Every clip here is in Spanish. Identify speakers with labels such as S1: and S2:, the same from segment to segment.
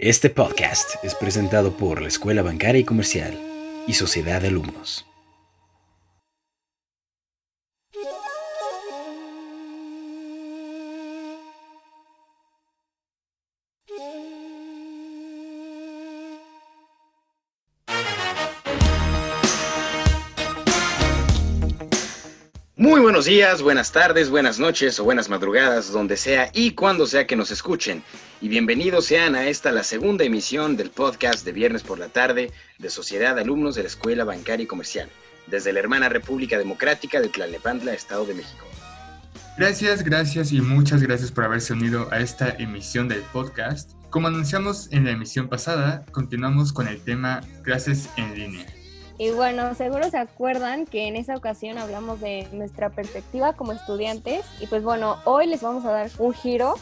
S1: Este podcast es presentado por la Escuela Bancaria y Comercial y Sociedad de Alumnos. Buenos días, buenas tardes, buenas noches o buenas madrugadas, donde sea y cuando sea que nos escuchen. Y bienvenidos sean a esta la segunda emisión del podcast de viernes por la tarde de Sociedad de Alumnos de la Escuela Bancaria y Comercial, desde la hermana República Democrática de Tlalnepantla, Estado de México.
S2: Gracias, gracias y muchas gracias por haberse unido a esta emisión del podcast. Como anunciamos en la emisión pasada, continuamos con el tema clases en línea.
S3: Y bueno, seguro se acuerdan que en esa ocasión hablamos de nuestra perspectiva como estudiantes y pues bueno, hoy les vamos a dar un giro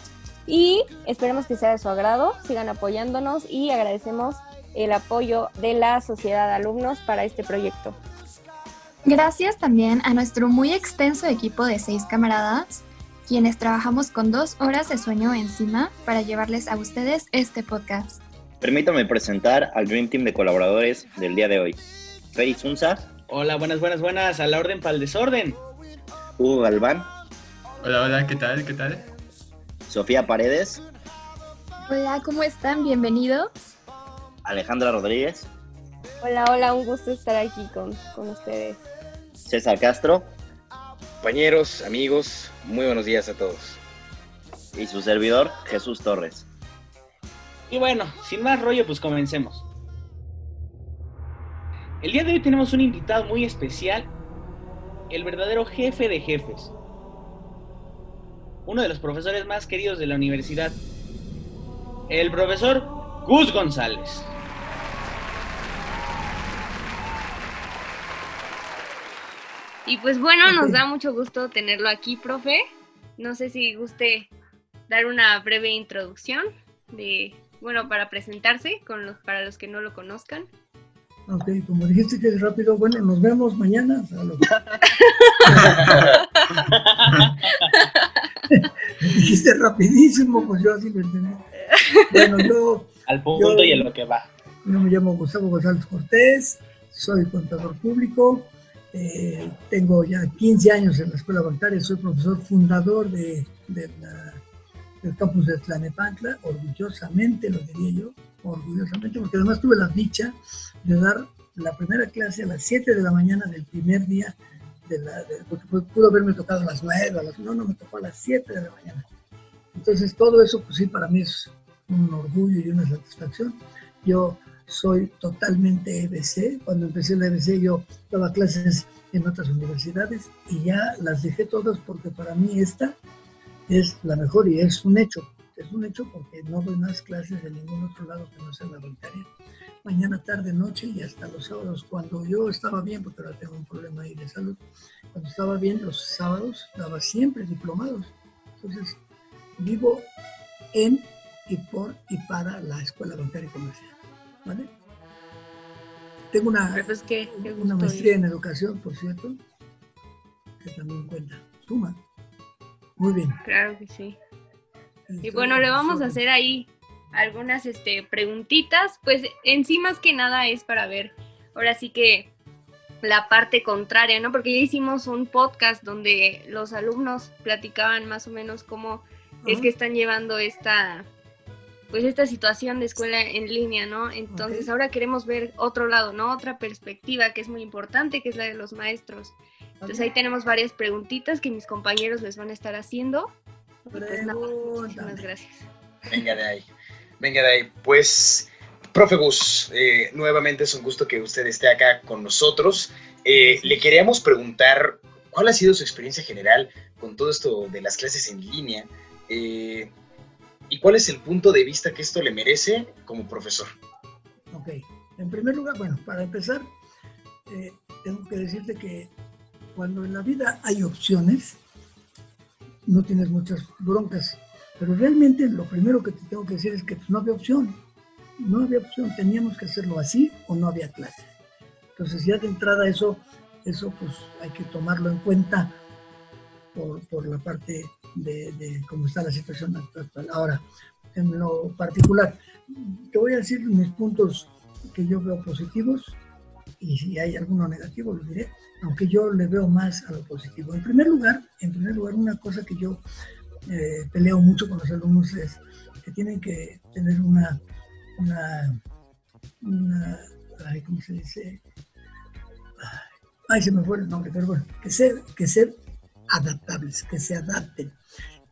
S3: y esperemos que sea de su agrado, sigan apoyándonos y agradecemos el apoyo de la sociedad de alumnos para este proyecto.
S4: Gracias también a nuestro muy extenso equipo de seis camaradas, quienes trabajamos con dos horas de sueño encima para llevarles a ustedes este podcast.
S5: Permítanme presentar al Dream Team de colaboradores del día de hoy. Fey Sunza.
S6: Hola, buenas, buenas, buenas. A la orden para el desorden.
S5: Hugo Galván.
S2: Hola, hola, ¿qué tal? ¿Qué tal?
S5: Sofía Paredes.
S4: Hola, ¿cómo están? Bienvenidos.
S5: Alejandra Rodríguez.
S3: Hola, hola, un gusto estar aquí con, con ustedes.
S5: César Castro.
S1: Compañeros, amigos, muy buenos días a todos.
S5: Y su servidor, Jesús Torres.
S6: Y bueno, sin más rollo, pues comencemos. El día de hoy tenemos un invitado muy especial, el verdadero jefe de jefes, uno de los profesores más queridos de la universidad, el profesor Gus González.
S3: Y pues bueno, nos da mucho gusto tenerlo aquí, profe. No sé si guste dar una breve introducción de, bueno, para presentarse con los, para los que no lo conozcan.
S7: Ok, como dijiste que es rápido, bueno, nos vemos mañana. Dijiste rapidísimo, pues yo así lo entendí. Bueno, yo...
S6: Al punto
S7: yo,
S6: y en lo que va.
S7: Yo me llamo Gustavo González Cortés, soy contador público, eh, tengo ya 15 años en la escuela bancaria, soy profesor fundador de, de la, del campus de Tlanepantla, orgullosamente lo diría yo, orgullosamente, porque además tuve la dicha de dar la primera clase a las 7 de la mañana del primer día, de la, de, porque pudo haberme tocado a las 9, a las, no, no, me tocó a las 7 de la mañana. Entonces todo eso, pues sí, para mí es un orgullo y una satisfacción. Yo soy totalmente EBC. Cuando empecé la EBC yo daba clases en otras universidades y ya las dejé todas porque para mí esta es la mejor y es un hecho. Es un hecho porque no doy más clases en ningún otro lado que no sea la bancaria. Mañana, tarde, noche y hasta los sábados. Cuando yo estaba bien, porque ahora tengo un problema ahí de salud, cuando estaba bien los sábados daba siempre diplomados. Entonces, vivo en y por y para la Escuela Bancaria y Comercial. ¿Vale? Tengo una,
S3: pues
S7: una maestría en educación, por cierto, que también cuenta. Suma. Muy bien.
S3: Claro que sí. Y bueno, le vamos a hacer ahí algunas este, preguntitas, pues en sí más que nada es para ver, ahora sí que la parte contraria, ¿no? Porque ya hicimos un podcast donde los alumnos platicaban más o menos cómo uh -huh. es que están llevando esta, pues esta situación de escuela en línea, ¿no? Entonces okay. ahora queremos ver otro lado, ¿no? Otra perspectiva que es muy importante, que es la de los maestros. Entonces ahí tenemos varias preguntitas que mis compañeros les van a estar haciendo.
S7: Pues nada,
S3: muchísimas gracias.
S1: Venga de ahí, venga de ahí. Pues, profe Gus, eh, nuevamente es un gusto que usted esté acá con nosotros. Eh, le queríamos preguntar cuál ha sido su experiencia general con todo esto de las clases en línea eh, y cuál es el punto de vista que esto le merece como profesor.
S7: Ok, en primer lugar, bueno, para empezar, eh, tengo que decirte que cuando en la vida hay opciones, no tienes muchas broncas. Pero realmente lo primero que te tengo que decir es que pues, no había opción. No había opción. Teníamos que hacerlo así o no había clases. Entonces ya de entrada eso, eso pues hay que tomarlo en cuenta por, por la parte de, de, cómo está la situación actual. Ahora, en lo particular. Te voy a decir mis puntos que yo veo positivos y si hay alguno negativo lo diré, aunque yo le veo más a lo positivo. En primer lugar, en primer lugar una cosa que yo eh, peleo mucho con los alumnos es que tienen que tener una, una, una ¿cómo se dice? Ay, se me fue el nombre, pero bueno, que ser, que ser adaptables, que se adapten.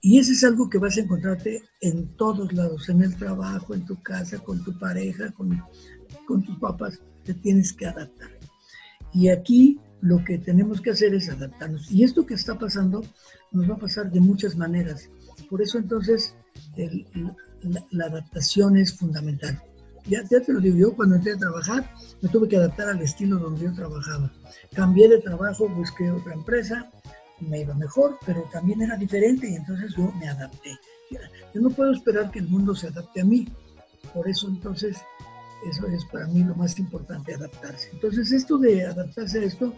S7: Y eso es algo que vas a encontrarte en todos lados, en el trabajo, en tu casa, con tu pareja, con, con tus papás, te tienes que adaptar. Y aquí lo que tenemos que hacer es adaptarnos. Y esto que está pasando nos va a pasar de muchas maneras. Por eso entonces la, adaptación es fundamental. Ya, ya, te lo digo, yo cuando entré a trabajar me tuve que adaptar al estilo donde yo trabajaba. Cambié de trabajo, busqué otra empresa, me iba mejor, pero también era diferente y entonces yo me adapté. Yo no puedo esperar que el mundo se adapte a mí. Por eso entonces eso es para mí lo más importante, adaptarse. Entonces, esto de adaptarse a esto,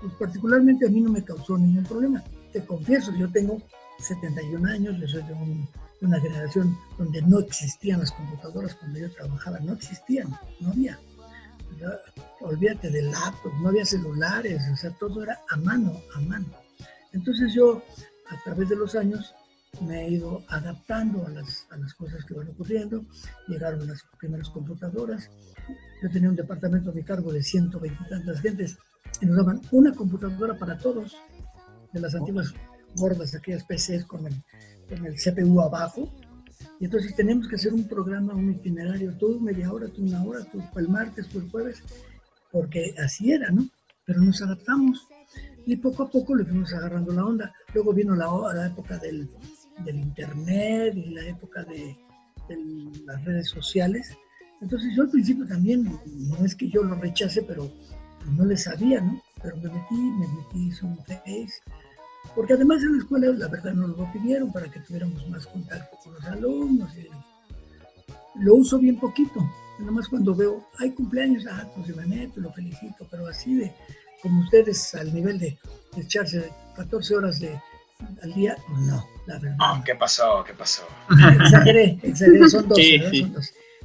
S7: pues particularmente a mí no me causó ningún problema. Te confieso, yo tengo 71 años, yo soy de, una generación donde no existían las computadoras cuando yo trabajaba, no existían, no había. olvídate de laptops, no había celulares, o sea, todo era a mano, a mano. Entonces yo, a través de los años, me he ido adaptando a las, a las cosas que van ocurriendo. Llegaron las primeras computadoras. Yo tenía un departamento a mi cargo de 120 y tantas gentes y nos daban una computadora para todos, de las antiguas gordas, aquellas PCs con el, con el CPU abajo. Y entonces tenemos que hacer un programa, un itinerario, tú media hora, tú una hora, tú el martes, tú el jueves, porque así era, ¿no? Pero nos adaptamos y poco a poco le fuimos agarrando la onda. Luego vino la, la época del, del Internet y la época de, las redes sociales. Entonces yo al principio también, no es que yo lo rechace, pero no le sabía, ¿no? Pero me metí, me metí, hice un Face, porque además en la escuela la verdad nos lo pidieron para que tuviéramos más contacto con los alumnos. lo uso bien poquito, nada más cuando veo, hay cumpleaños, ah, pues me meto, lo felicito, pero así de, como ustedes al nivel de, de echarse 14 horas de, al día, no, la verdad.
S1: Ah, ¿Qué pasó? ¿Qué pasó?
S7: Exageré, exageré, son 12. Sí, sí.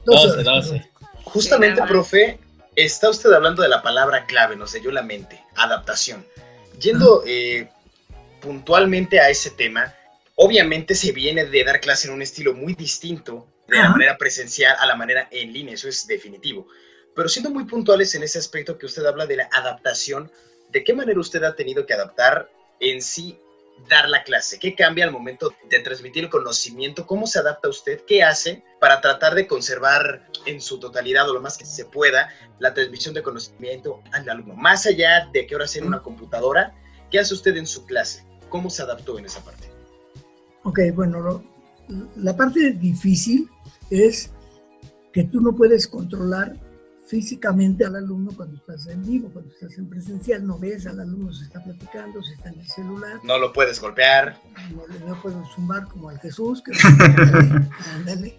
S6: 12, 12,
S1: Justamente, profe, está usted hablando de la palabra clave, nos selló la mente, adaptación. Yendo eh, puntualmente a ese tema, obviamente se viene de dar clase en un estilo muy distinto de la manera presencial a la manera en línea, eso es definitivo. Pero siendo muy puntuales en ese aspecto que usted habla de la adaptación, ¿de qué manera usted ha tenido que adaptar en sí dar la clase? ¿Qué cambia al momento de transmitir el conocimiento? ¿Cómo se adapta usted? ¿Qué hace para tratar de conservar en su totalidad o lo más que se pueda la transmisión de conocimiento al alumno? Más allá de que ahora sea en una computadora, ¿qué hace usted en su clase? ¿Cómo se adaptó en esa parte?
S7: Ok, bueno, la parte difícil es que tú no puedes controlar físicamente al alumno cuando estás en vivo, cuando estás en presencial, no ves al alumno, se está platicando, se está en el celular.
S1: No lo puedes golpear.
S7: No, no puedes zumbar como al Jesús. Que,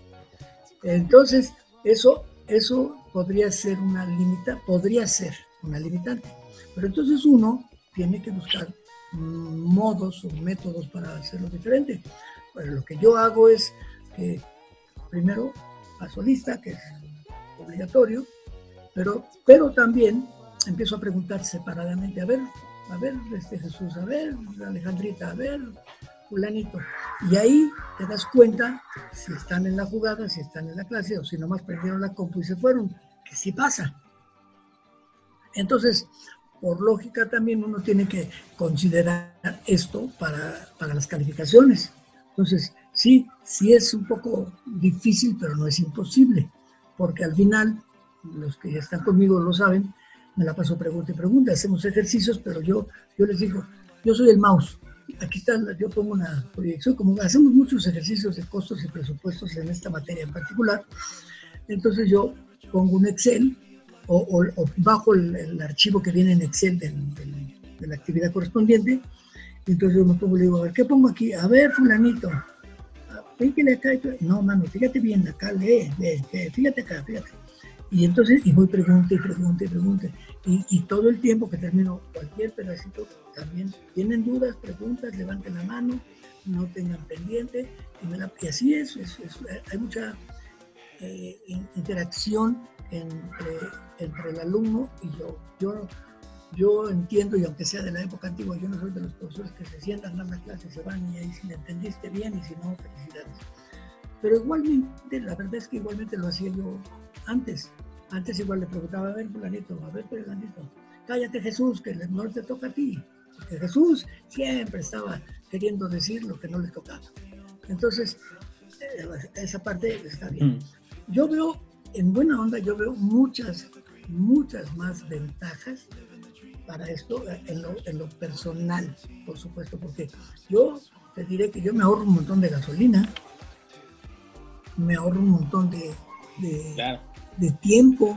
S7: Entonces, eso, eso podría ser una limita, podría ser una limitante. Pero entonces uno tiene que buscar modos o métodos para hacerlo diferente. Pero lo que yo hago es que primero paso lista, que es obligatorio, pero, pero también empiezo a preguntar separadamente, a ver, a ver, este Jesús, a ver, Alejandrita, a ver, fulanito. Y ahí te das cuenta si están en la jugada, si están en la clase o si nomás perdieron la compu y se fueron, que sí pasa. Entonces, por lógica también uno tiene que considerar esto para, para las calificaciones. Entonces, sí, sí es un poco difícil, pero no es imposible, porque al final los que están conmigo lo saben, me la paso pregunta y pregunta, hacemos ejercicios, pero yo, yo les digo, yo soy el mouse. Aquí está, yo pongo una proyección, como hacemos muchos ejercicios de costos y presupuestos en esta materia en particular, entonces yo pongo un Excel o, bajo el, archivo que viene en Excel de la actividad correspondiente, entonces yo me pongo y le digo, a ver, ¿qué pongo aquí? A ver, fulanito, fíjate acá, no, mano, fíjate bien, acá lee, lee, fíjate acá, fíjate. Y entonces, y voy pregunta y pregunta y pregunta. Y, todo el tiempo que termino cualquier pedacito, también tienen dudas, preguntas, levanten la mano, no tengan pendiente. Y, así es, hay mucha eh, interacción entre, entre, el alumno y yo. yo. Yo entiendo, y aunque sea de la época antigua, yo no soy de los profesores que se sientan, dan la clase, se van y ahí si me entendiste bien y si no, felicidades. Pero igualmente, la verdad es que igualmente lo hacía yo antes. Antes igual le preguntaba, a ver, fulanito, a ver, fulanito, cállate Jesús, que no te toca a ti. Porque Jesús siempre estaba queriendo decir lo que no le tocaba. Entonces, eh, esa parte está bien. Mm. Yo veo, en buena onda, yo veo muchas, muchas más ventajas para esto en lo, en lo personal, por supuesto, porque yo te diré que yo me ahorro un montón de gasolina, me ahorro un montón de, de, tiempo.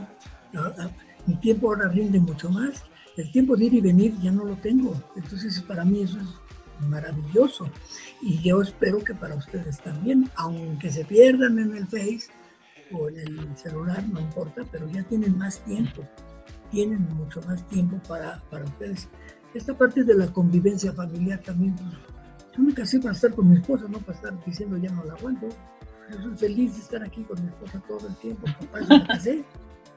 S7: Mi tiempo ahora rinde mucho más. El tiempo de ir y venir ya no lo tengo. Entonces, para mí eso es maravilloso. Y yo espero que para ustedes también, aunque se pierdan en el Face o en el celular, no importa, pero ya tienen más tiempo. Tienen mucho más tiempo para, para ustedes. Esta parte de la convivencia familiar también, pues, yo me casé para estar con mi esposa, no para estar diciendo ya no la aguanto. Yo soy feliz de estar aquí con mi esposa todo el tiempo. Casé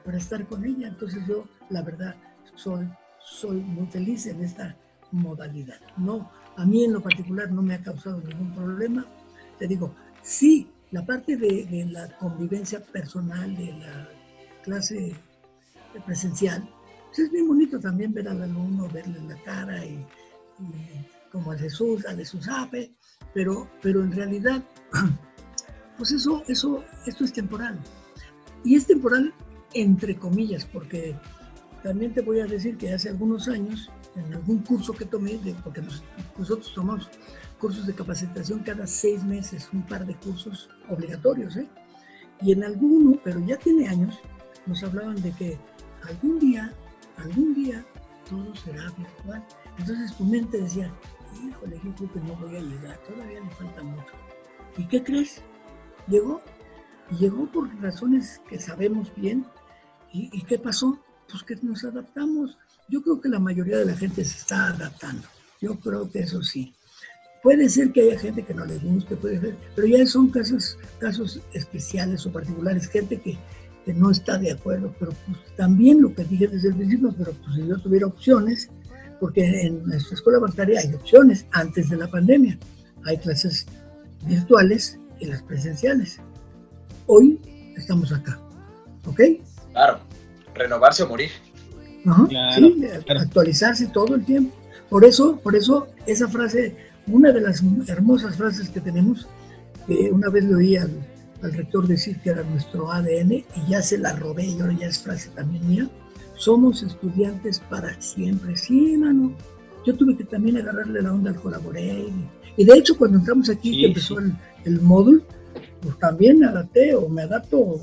S7: para estar con ella. Entonces yo, la verdad, soy, soy muy feliz en esta modalidad. No, a mí en lo particular no me ha causado ningún problema. Te digo, sí, la parte de, la convivencia personal, de la clase presencial, pues es bien bonito también ver al alumno, verle la cara y, como a Jesús, a Jesús sabe, pero, pero en realidad pues eso, eso, esto es temporal. Y es temporal entre comillas, porque también te voy a decir que hace algunos años, en algún curso que tomé, porque nosotros tomamos cursos de capacitación cada seis meses, un par de cursos obligatorios, ¿eh? y en alguno, pero ya tiene años, nos hablaban de que algún día, algún día, todo será virtual. Entonces tu mente decía, híjole, yo creo que no voy a llegar, todavía me falta mucho. ¿Y qué crees? Llegó. Llegó por razones que sabemos bien. ¿Y, qué pasó? Pues que nos adaptamos. Yo creo que la mayoría de la gente se está adaptando. Yo creo que eso sí. Puede ser que haya gente que no le guste, puede ser, pero ya son casos, casos especiales o particulares, gente que, que no está de acuerdo, pero pues también lo que dije desde el principio, pero pues si yo tuviera opciones, porque en nuestra escuela bancaria hay opciones antes de la pandemia. Hay clases virtuales y las presenciales. Hoy estamos acá, ¿ok?
S1: Claro, renovarse o morir.
S7: sí, actualizarse todo el tiempo. Por eso, por eso esa frase, una de las hermosas frases que tenemos, que una vez le oí al, rector decir que era nuestro ADN y ya se la robé y ahora ya es frase también mía, somos estudiantes para siempre. Sí, mano. Yo tuve que también agarrarle la onda al colaboré. Y, de hecho, cuando entramos aquí, que empezó el, el módulo, pues también me adapté o me adapto o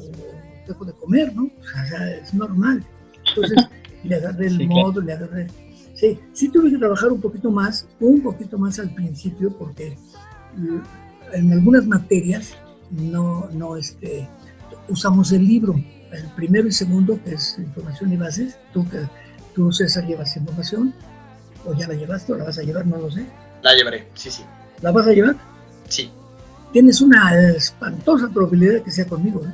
S7: dejo de comer, ¿no? O sea, es normal. Entonces le agarré el módulo, le agarré... Sí, sí tuve que trabajar un poquito más, un poquito más al principio, porque en algunas materias no, no este, usamos el libro, el primero y segundo, que es información y bases, tú, tú César llevas información, o ya la llevaste o la vas a llevar, no lo sé.
S1: La llevaré, sí, sí.
S7: ¿La vas a llevar?
S1: Sí
S7: tienes una espantosa probabilidad de que sea conmigo, ¿eh?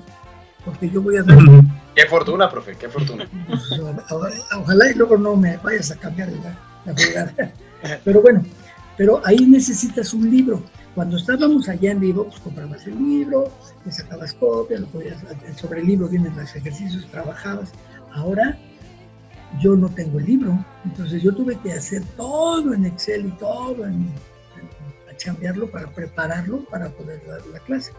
S7: porque yo voy a ver.
S1: Qué fortuna, profe, qué fortuna.
S7: Pues, ojalá y luego no me vayas a cambiar la, la Pero bueno, pero ahí necesitas un libro. Cuando estábamos allá en vivo, pues comprabas el libro, le sacabas copia, lo podías, sobre el libro vienen los ejercicios, trabajabas. Ahora yo no tengo el libro, entonces yo tuve que hacer todo en Excel y todo en cambiarlo para prepararlo para poder dar la clase.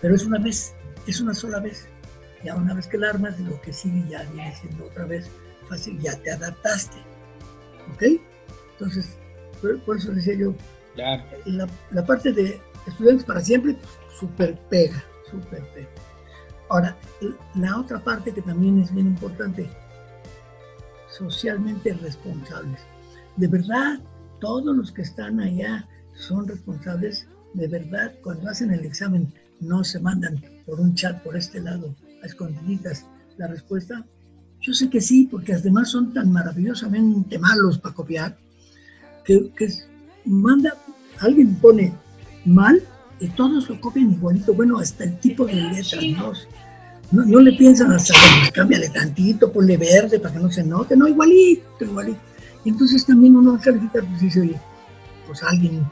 S7: Pero es una vez, es una sola vez. Ya una vez que la armas, lo que sigue ya viene siendo otra vez fácil, ya te adaptaste. ¿Ok? Entonces, por, eso decía yo, la, la, parte de estudiantes para siempre, súper pega, súper pega. Ahora, la otra parte que también es bien importante, socialmente responsables. De verdad, todos los que están allá son responsables de verdad. Cuando hacen el examen, no se mandan por un chat por este lado a escondiditas la respuesta. Yo sé que sí, porque además son tan maravillosamente malos para copiar que, que manda alguien pone mal y todos lo copian igualito. Bueno, hasta el tipo de letras, ¿no? No, le piensan hasta, cámbiale tantito, ponle verde para que no se note, no, igualito, igualito. Entonces también uno al calificar, pues dice, oye, pues alguien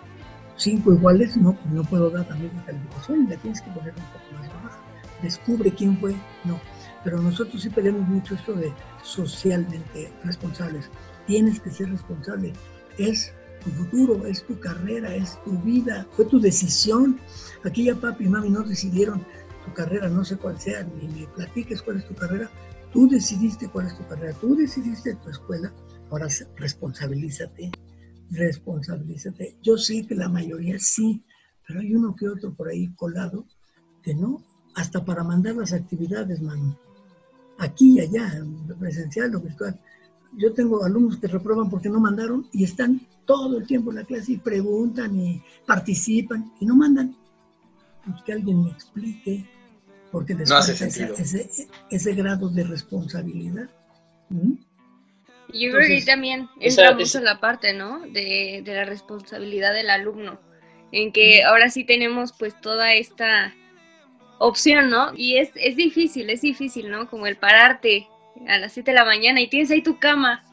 S7: cinco iguales, no, pues no puedo dar también la calificación, le tienes que poner un poco más baja. Descubre quién fue, no. Pero nosotros sí pedimos mucho esto de socialmente responsables. Tienes que ser responsable. Es tu futuro, es tu carrera, es tu vida, fue tu decisión. Aquí ya papi y mami no decidieron tu carrera, no sé cuál sea, ni me platiques cuál es tu carrera. Tú decidiste cuál es tu carrera, tú decidiste tu escuela, ahora responsabilízate, responsabilízate. Yo sé que la mayoría sí, pero hay uno que otro por ahí colado que no, hasta para mandar las actividades, mano. Aquí y allá, presencial o virtual. Yo tengo alumnos que reprueban porque no mandaron y están todo el tiempo en la clase y preguntan y participan y no mandan. Pues que alguien me explique, porque les
S1: no hace sentido.
S7: Ese, ese, grado de responsabilidad.
S3: ¿Mm? Yo creo que también entra mucho la parte, ¿no? De, de, la responsabilidad del alumno, en que ahora sí tenemos pues toda esta opción, ¿no? Y es, es difícil, es difícil, ¿no? Como el pararte a las 7 de la mañana y tienes ahí tu cama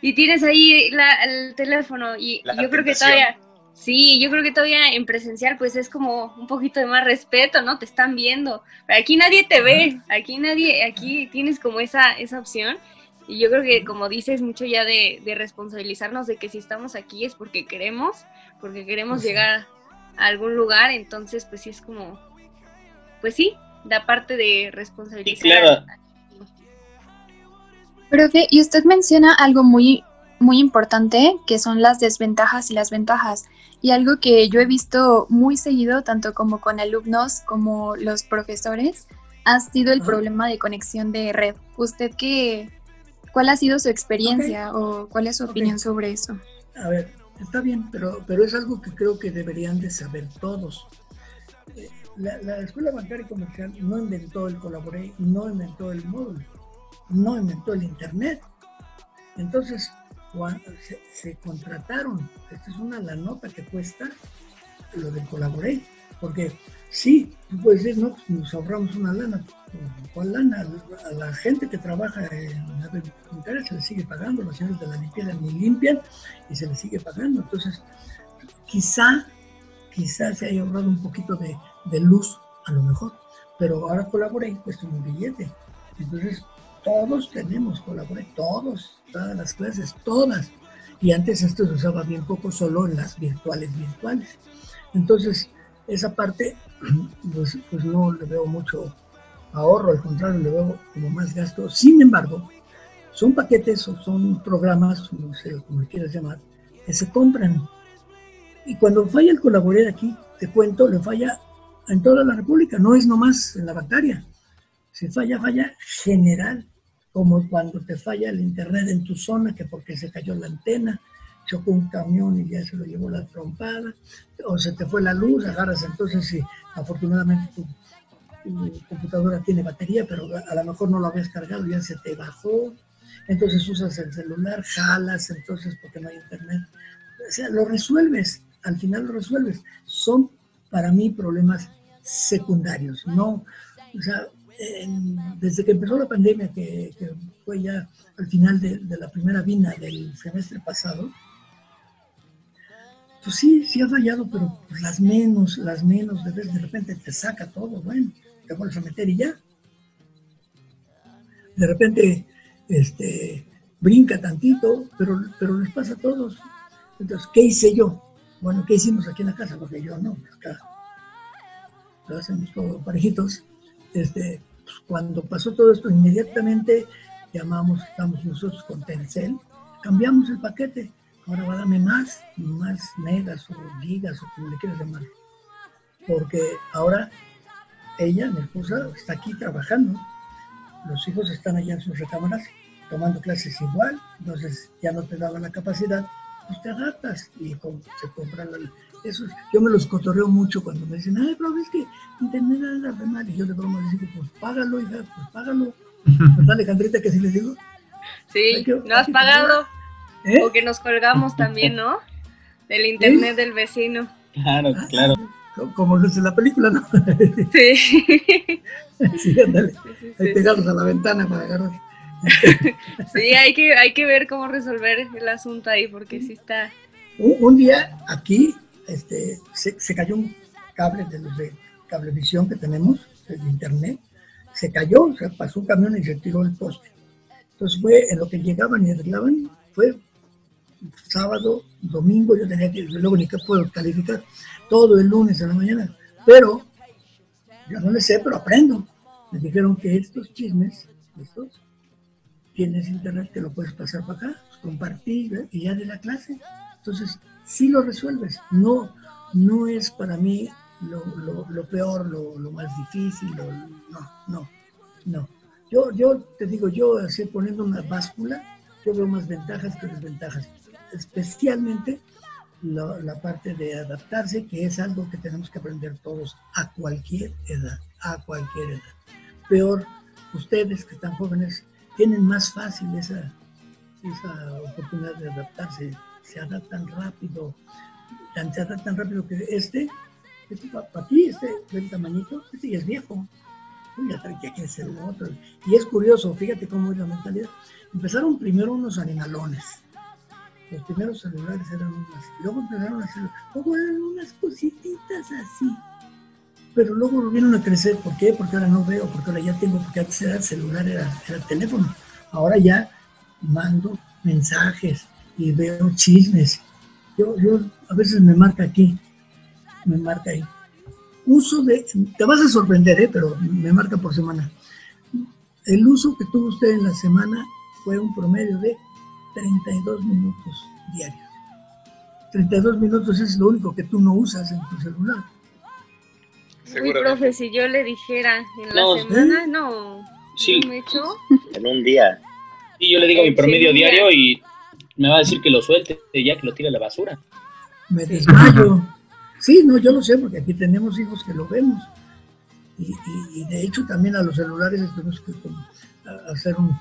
S3: y tienes ahí el teléfono y, yo creo que todavía, sí, yo creo que todavía en presencial pues es como un poquito de más respeto, ¿no? Te están viendo, pero aquí nadie te ve, aquí nadie, aquí tienes como esa, esa opción y yo creo que como dices mucho ya de, responsabilizarnos de que si estamos aquí es porque queremos, porque queremos llegar a algún lugar, entonces pues sí es como, pues sí, da parte de responsabilizar. claro.
S4: Profe, y usted menciona algo muy, muy importante, que son las desventajas y las ventajas. Y algo que yo he visto muy seguido, tanto como con alumnos como los profesores, ha sido el problema de conexión de red. ¿Usted qué, cuál ha sido su experiencia o cuál es su opinión sobre eso?
S7: A ver, está bien, pero, pero es algo que creo que deberían de saber todos. Eh, la, la Escuela Bancaria y Comercial no inventó el Colaboré, no inventó el módulo no inventó el Internet. Entonces, se, contrataron, esta es una la nota que cuesta lo del colaboré, porque sí, tú puedes decir, no, pues nos ahorramos una lana. ¿Cuál lana? A la gente que trabaja en la bancaria se le sigue pagando, los señores de la limpieza ni limpian y se les sigue pagando. Entonces, quizá, quizá se haya ahorrado un poquito de, de luz, a lo mejor, pero ahora colaboré cuesta un billete. Entonces, todos tenemos colaboré, todos, todas las clases, todas. Y antes esto se usaba bien poco, solo en las virtuales virtuales. Entonces, esa parte, pues, pues no le veo mucho ahorro, al contrario, le veo como más gasto. Sin embargo, son paquetes o son programas, no sé cómo le quieras llamar, que se compran. Y cuando falla el colaborador aquí, te cuento, le falla en toda la República, no es nomás en la bancaria. Si falla, falla general como cuando te falla el internet en tu zona, que porque se cayó la antena, chocó un camión y ya se lo llevó la trompada, o se te fue la luz, agarras entonces si afortunadamente tu, computadora tiene batería, pero a lo mejor no lo habías cargado, ya se te bajó, entonces usas el celular, jalas, entonces porque no hay internet. O sea, lo resuelves, al final lo resuelves. Son para mí problemas secundarios, no, o sea, desde que empezó la pandemia, que, fue ya al final de, la primera vina del semestre pasado, pues sí, sí ha fallado, pero pues las menos, las menos, de, de repente te saca todo, bueno, te vuelves a meter y ya. De repente, este, brinca tantito, pero, pero les pasa a todos. Entonces, ¿qué hice yo? Bueno, ¿qué hicimos aquí en la casa? Porque yo no, acá lo hacemos todos parejitos. Este, cuando pasó todo esto, inmediatamente llamamos, estamos nosotros con Telcel, cambiamos el paquete. Ahora va a darme más, más megas o gigas o como le quieras llamar. Porque ahora ella, mi esposa, está aquí trabajando. Los hijos están allá en sus recámaras tomando clases igual, entonces ya no te daba la capacidad, pues te adaptas y se compran la, eso, yo me los cotorreo mucho cuando me dicen, ay, pero es que internet anda re mal. Y yo de broma les digo, pues págalo, hija, pues págalo. ¿Verdad, Alejandrita, que sí les digo?
S3: Sí, no has pagado. ¿Eh? O que nos colgamos también, ¿no? Del internet del vecino.
S6: Claro, claro.
S7: Como dice la película, ¿no?
S3: Sí.
S7: sí, ándale. Hay pegados a la ventana para agarrar.
S3: Sí, hay que, hay que ver cómo resolver el asunto ahí, porque sí está.
S7: Un, un día aquí este, se, cayó un cable de los de cablevisión que tenemos, de internet, se cayó, o sea, pasó un camión y se tiró el poste. Entonces fue en lo que llegaban y arreglaban, fue sábado, domingo, yo tenía que, luego ni qué puedo calificar, todo el lunes en la mañana, pero yo no le sé, pero aprendo. Me dijeron que estos chismes, estos, tienes internet, te lo puedes pasar para acá, compartir ¿eh? y ya de la clase. Entonces, sí lo resuelves. No, no es para mí lo, lo, lo peor, lo, lo, más difícil, no, no, no. Yo, yo te digo, yo así poniendo una báscula, yo veo más ventajas que desventajas, especialmente la, la, parte de adaptarse, que es algo que tenemos que aprender todos a cualquier edad, a cualquier edad. Peor, ustedes que están jóvenes tienen más fácil esa, esa oportunidad de adaptarse, se adaptan rápido, se adaptan rápido que este, este para ti, este del tamañito, este ya es viejo, ya, ya quiere ser otro. Y es curioso, fíjate cómo es la mentalidad. Empezaron primero unos animalones, los primeros celulares eran unas, luego empezaron a hacer, luego eran unas cosititas así, pero luego volvieron a crecer, ¿por qué? Porque ahora no veo, porque ahora ya tengo, porque antes era el celular, era, era el teléfono, ahora ya mando mensajes y veo chismes, yo, yo a veces me marca aquí, me marca ahí, uso de, te vas a sorprender, ¿eh? pero me marca por semana, el uso que tuvo usted en la semana fue un promedio de 32 minutos diarios. 32 minutos es lo único que tú no usas en tu celular.
S3: Uy, profe, si yo le dijera en la no, semana, ¿eh? no.
S6: Sí.
S3: ¿Me echó?
S5: En un día.
S6: Sí, yo le digo mi promedio sí, diario y me va a decir que lo suelte, ya que lo tire a la basura.
S7: Me desmayo. Sí, no, yo lo sé, porque aquí tenemos hijos que lo vemos. Y, y, y de hecho también a los celulares tenemos que hacer un,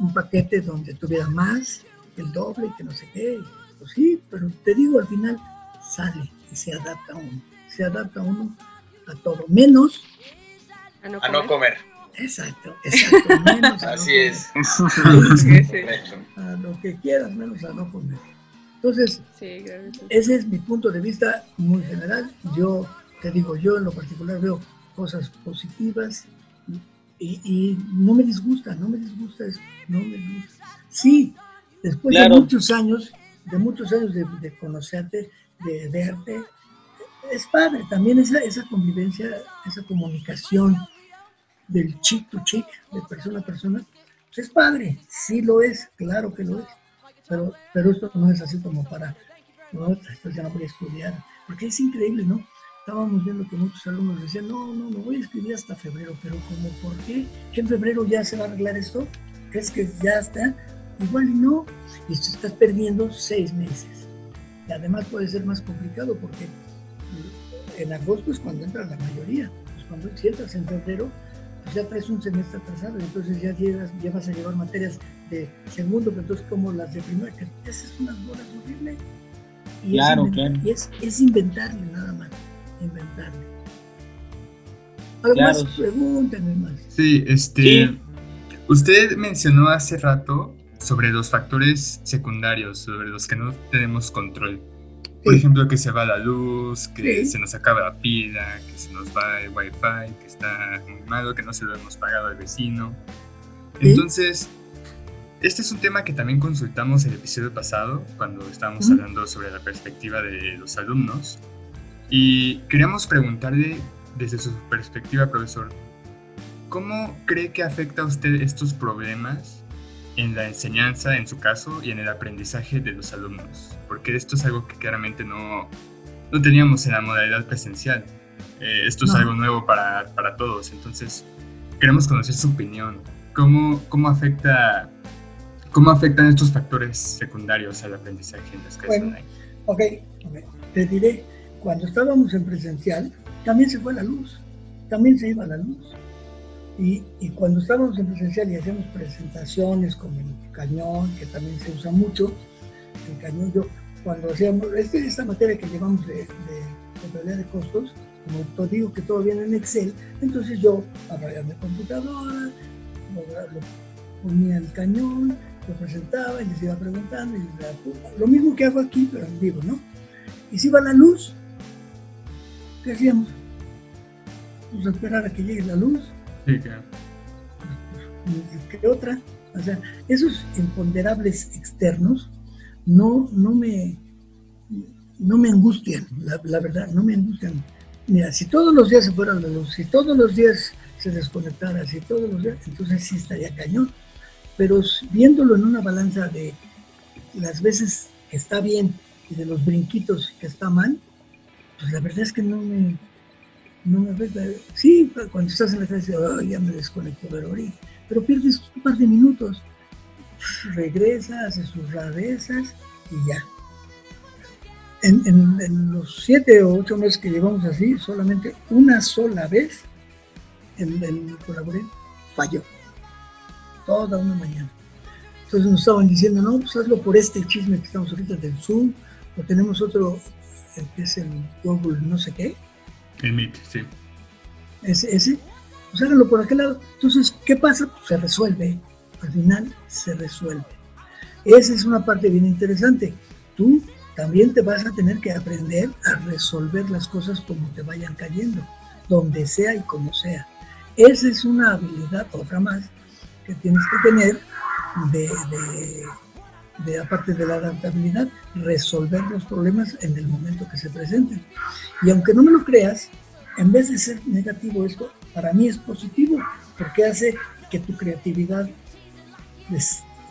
S7: un paquete donde tuviera más, el doble, que no sé qué. Pues sí, pero te digo, al final sale y se adapta uno. Se adapta uno a todo, menos
S1: a no comer. A no comer.
S7: Exacto, exacto. Menos
S1: Así no es.
S7: a lo que quieras, menos a no comer. Entonces, sí, ese es mi punto de vista muy general. Yo te digo, yo en lo particular veo cosas positivas y, y, no me disgusta, no me disgusta eso, no me disgusta. Sí, después claro. de muchos años, de muchos años de, de, conocerte, de verte, es padre también esa, esa convivencia, esa comunicación del chick to chick, de persona a persona, pues es padre, sí lo es, claro que lo es, pero, pero esto no es así como para, no, esto ya no voy a estudiar, porque es increíble, ¿no? estábamos viendo que muchos alumnos decían, no, no, no voy a escribir hasta febrero, pero como, ¿por qué? ¿Que en febrero ya se va a arreglar esto? ¿Crees que ya está? Igual y no, y te estás perdiendo seis meses. Y además puede ser más complicado porque en agosto es cuando entra la mayoría. Pues cuando entras en febrero, ya traes un semestre atrasado, y entonces ya, llevas, ya vas a llevar materias de segundo, pero entonces como las de primero, que esas son unas bolas horribles. Y
S6: claro,
S7: es
S6: claro.
S7: Y es, es inventarle nada más inventarle. Algo
S6: Claro.
S7: más, pregúntenme más.
S2: Sí, este.
S6: Sí.
S2: Usted mencionó hace rato sobre los factores secundarios, sobre los que no tenemos control. Por ejemplo, que se va la luz, que
S7: Sí.
S2: se nos acaba la pila, que se nos va el wifi, que está muy malo, que no se lo hemos pagado al vecino. Entonces, este es un tema que también consultamos el episodio pasado, cuando estábamos hablando sobre la perspectiva de los alumnos. Y queríamos preguntarle, desde su perspectiva, profesor, ¿cómo cree que afecta a usted estos problemas en la enseñanza, en su caso, y en el aprendizaje de los alumnos? Porque esto es algo que claramente no, no teníamos en la modalidad presencial. Eh, esto es
S7: No.
S2: algo nuevo para, para todos, entonces queremos conocer su opinión. ¿Cómo, cómo, afecta, ¿Cómo afectan estos factores secundarios al aprendizaje en las clases
S7: Bueno.
S2: online?
S7: Ok, ok, te diré, cuando estábamos en presencial, también se fue la luz, también se iba la luz. Y, cuando estábamos en presencial y hacíamos presentaciones con el cañón, que también se usa mucho, el cañón, yo, cuando hacíamos este, esta materia que llevamos de, de de costos, como digo que todo viene en Excel, entonces yo abría mi computadora, lo, ponía el cañón, lo presentaba y les iba preguntando, y lo mismo que hago aquí, pero en vivo, ¿no? Y si va la luz, ¿qué hacíamos? Pues esperar a que llegue la luz. Sí, claro. ¿Qué otra? O sea, esos imponderables externos no, no, me, no me angustian, la, verdad, no me angustian. Mira, si todos los días se fuera la luz, si todos los días se desconectara, si todos los días, entonces sí estaría cañón. Pero viéndolo en una balanza de las veces que está bien y de los brinquitos que está mal, pues la verdad es que no me, no me afecta. Sí, cuando estás en la clase, ya me desconecto, pero, pero pierdes un par de minutos regresa, hace sus rarezas y ya. En, los siete o ocho meses que llevamos así, solamente una sola vez el, el colaboré falló. Toda una mañana. Entonces nos estaban diciendo, no, pues hazlo por este chisme que estamos ahorita del Zoom, o tenemos otro, que es el Google no sé qué.
S2: Meet, sí.
S7: Ese, ese, pues háganlo por aquel lado. Entonces, ¿qué pasa? Pues se resuelve al final se resuelve. Esa es una parte bien interesante. Tú también te vas a tener que aprender a resolver las cosas como te vayan cayendo, donde sea y como sea. Esa es una habilidad, otra más, que tienes que tener de, aparte de la adaptabilidad, resolver los problemas en el momento que se presenten. Y aunque no me lo creas, en vez de ser negativo esto, para mí es positivo, porque hace que tu creatividad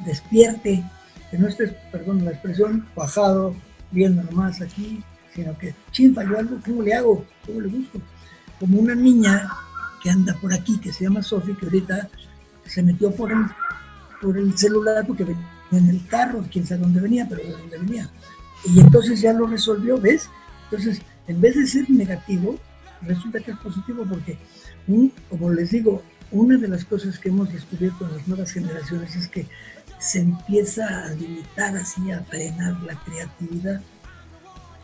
S7: despierte, que no estés, perdón la expresión, bajado, viendo nomás aquí, sino que, chin, falló algo, ¿cómo le hago? ¿Cómo le busco? Como una niña que anda por aquí, que se llama Sofi, que ahorita se metió por el, por el celular porque venía en el carro, quién sabe dónde venía, pero de dónde venía. Y entonces ya lo resolvió, ¿ves? Entonces, en vez de ser negativo, resulta que es positivo porque, como les digo, una de las cosas que hemos descubierto en las nuevas generaciones es que se empieza a limitar así, a frenar la creatividad,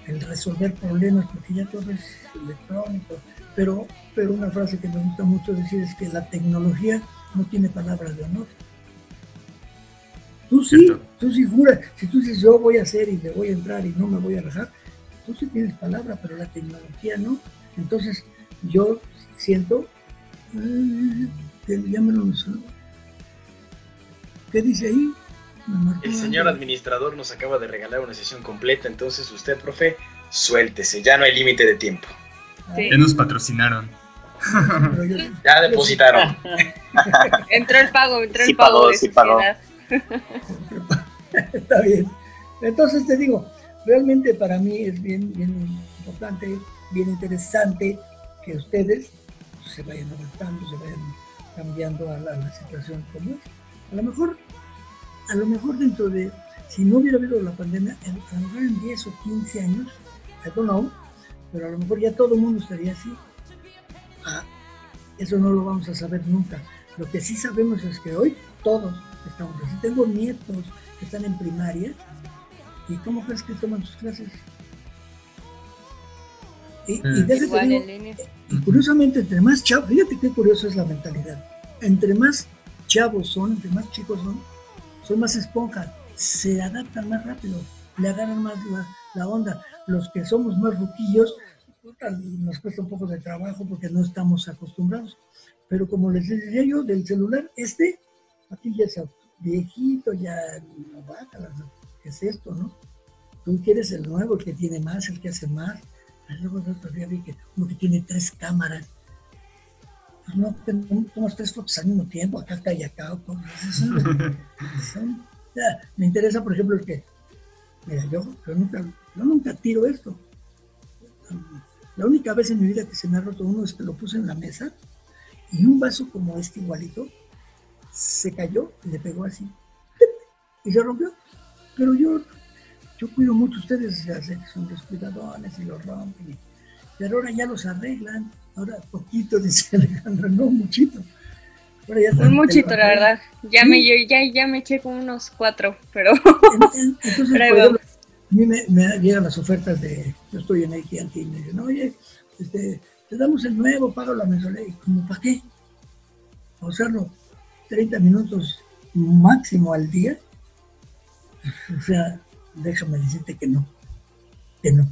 S7: el resolver problemas, porque ya todo es electrónico. Pero, pero una frase que me gusta mucho decir es que la tecnología no tiene palabras de honor. Tú sí, tú sí juras, si tú dices yo voy a hacer y me voy a entrar y no me voy a dejar, tú sí tienes palabra, pero la tecnología no. Entonces yo siento ¿Qué dice ahí?
S1: El señor administrador nos acaba de regalar una sesión completa, entonces usted, profe, suéltese, ya no hay límite de tiempo.
S2: Ya nos patrocinaron.
S1: ya depositaron.
S3: entró el pago, entró el pago. sí pagó.
S7: Está bien. Entonces te digo, realmente para mí es bien, bien importante, bien interesante que ustedes se vayan adaptando, se vayan cambiando a la, situación como es. A lo mejor, a lo mejor dentro de, si no hubiera habido la pandemia, a lo mejor en 10 o 15 años, I don't know, pero a lo mejor ya todo el mundo estaría así. Ah, eso no lo vamos a saber nunca. Lo que sí sabemos es que hoy todos estamos así. Tengo nietos que están en primaria. ¿Y cómo crees que toman sus clases? Y, y, curiosamente, entre más chavos, fíjate qué curioso es la mentalidad. Entre más chavos son, entre más chicos son, son más esponjas, se adaptan más rápido, le agarran más la, onda. Los que somos más ruquillos, nos cuesta un poco de trabajo porque no estamos acostumbrados. Pero como les decía yo, del celular, este, aquí ya es viejito, ya no va, ¿qué es esto, no? Tú quieres el nuevo, el que tiene más, el que hace más Luego el otro día vi que uno que tiene tres cámaras. Pues no, tomas tres fotos al mismo tiempo, acá, acá y acá. me interesa, por ejemplo, el que, mira, yo, nunca, yo nunca tiro esto. La única vez en mi vida que se me ha roto uno es que lo puse en la mesa y un vaso como este igualito se cayó y le pegó así y se rompió. Pero yo yo cuido mucho ustedes, ya son descuidadones y los rompen, pero ahora ya los arreglan, ahora poquito, dice Alejandro, no muchito.
S3: Un muchito, la verdad. Ya, me, ya, ya me eché con unos cuatro, pero...
S7: Entonces, a mí me, llegan las ofertas de, yo estoy en AT&T y me dicen, oye, este, te damos el nuevo, pago la mensualidad. ¿Y como para qué? A usarlo 30 minutos máximo al día. O sea, déjame decirte que no, que no.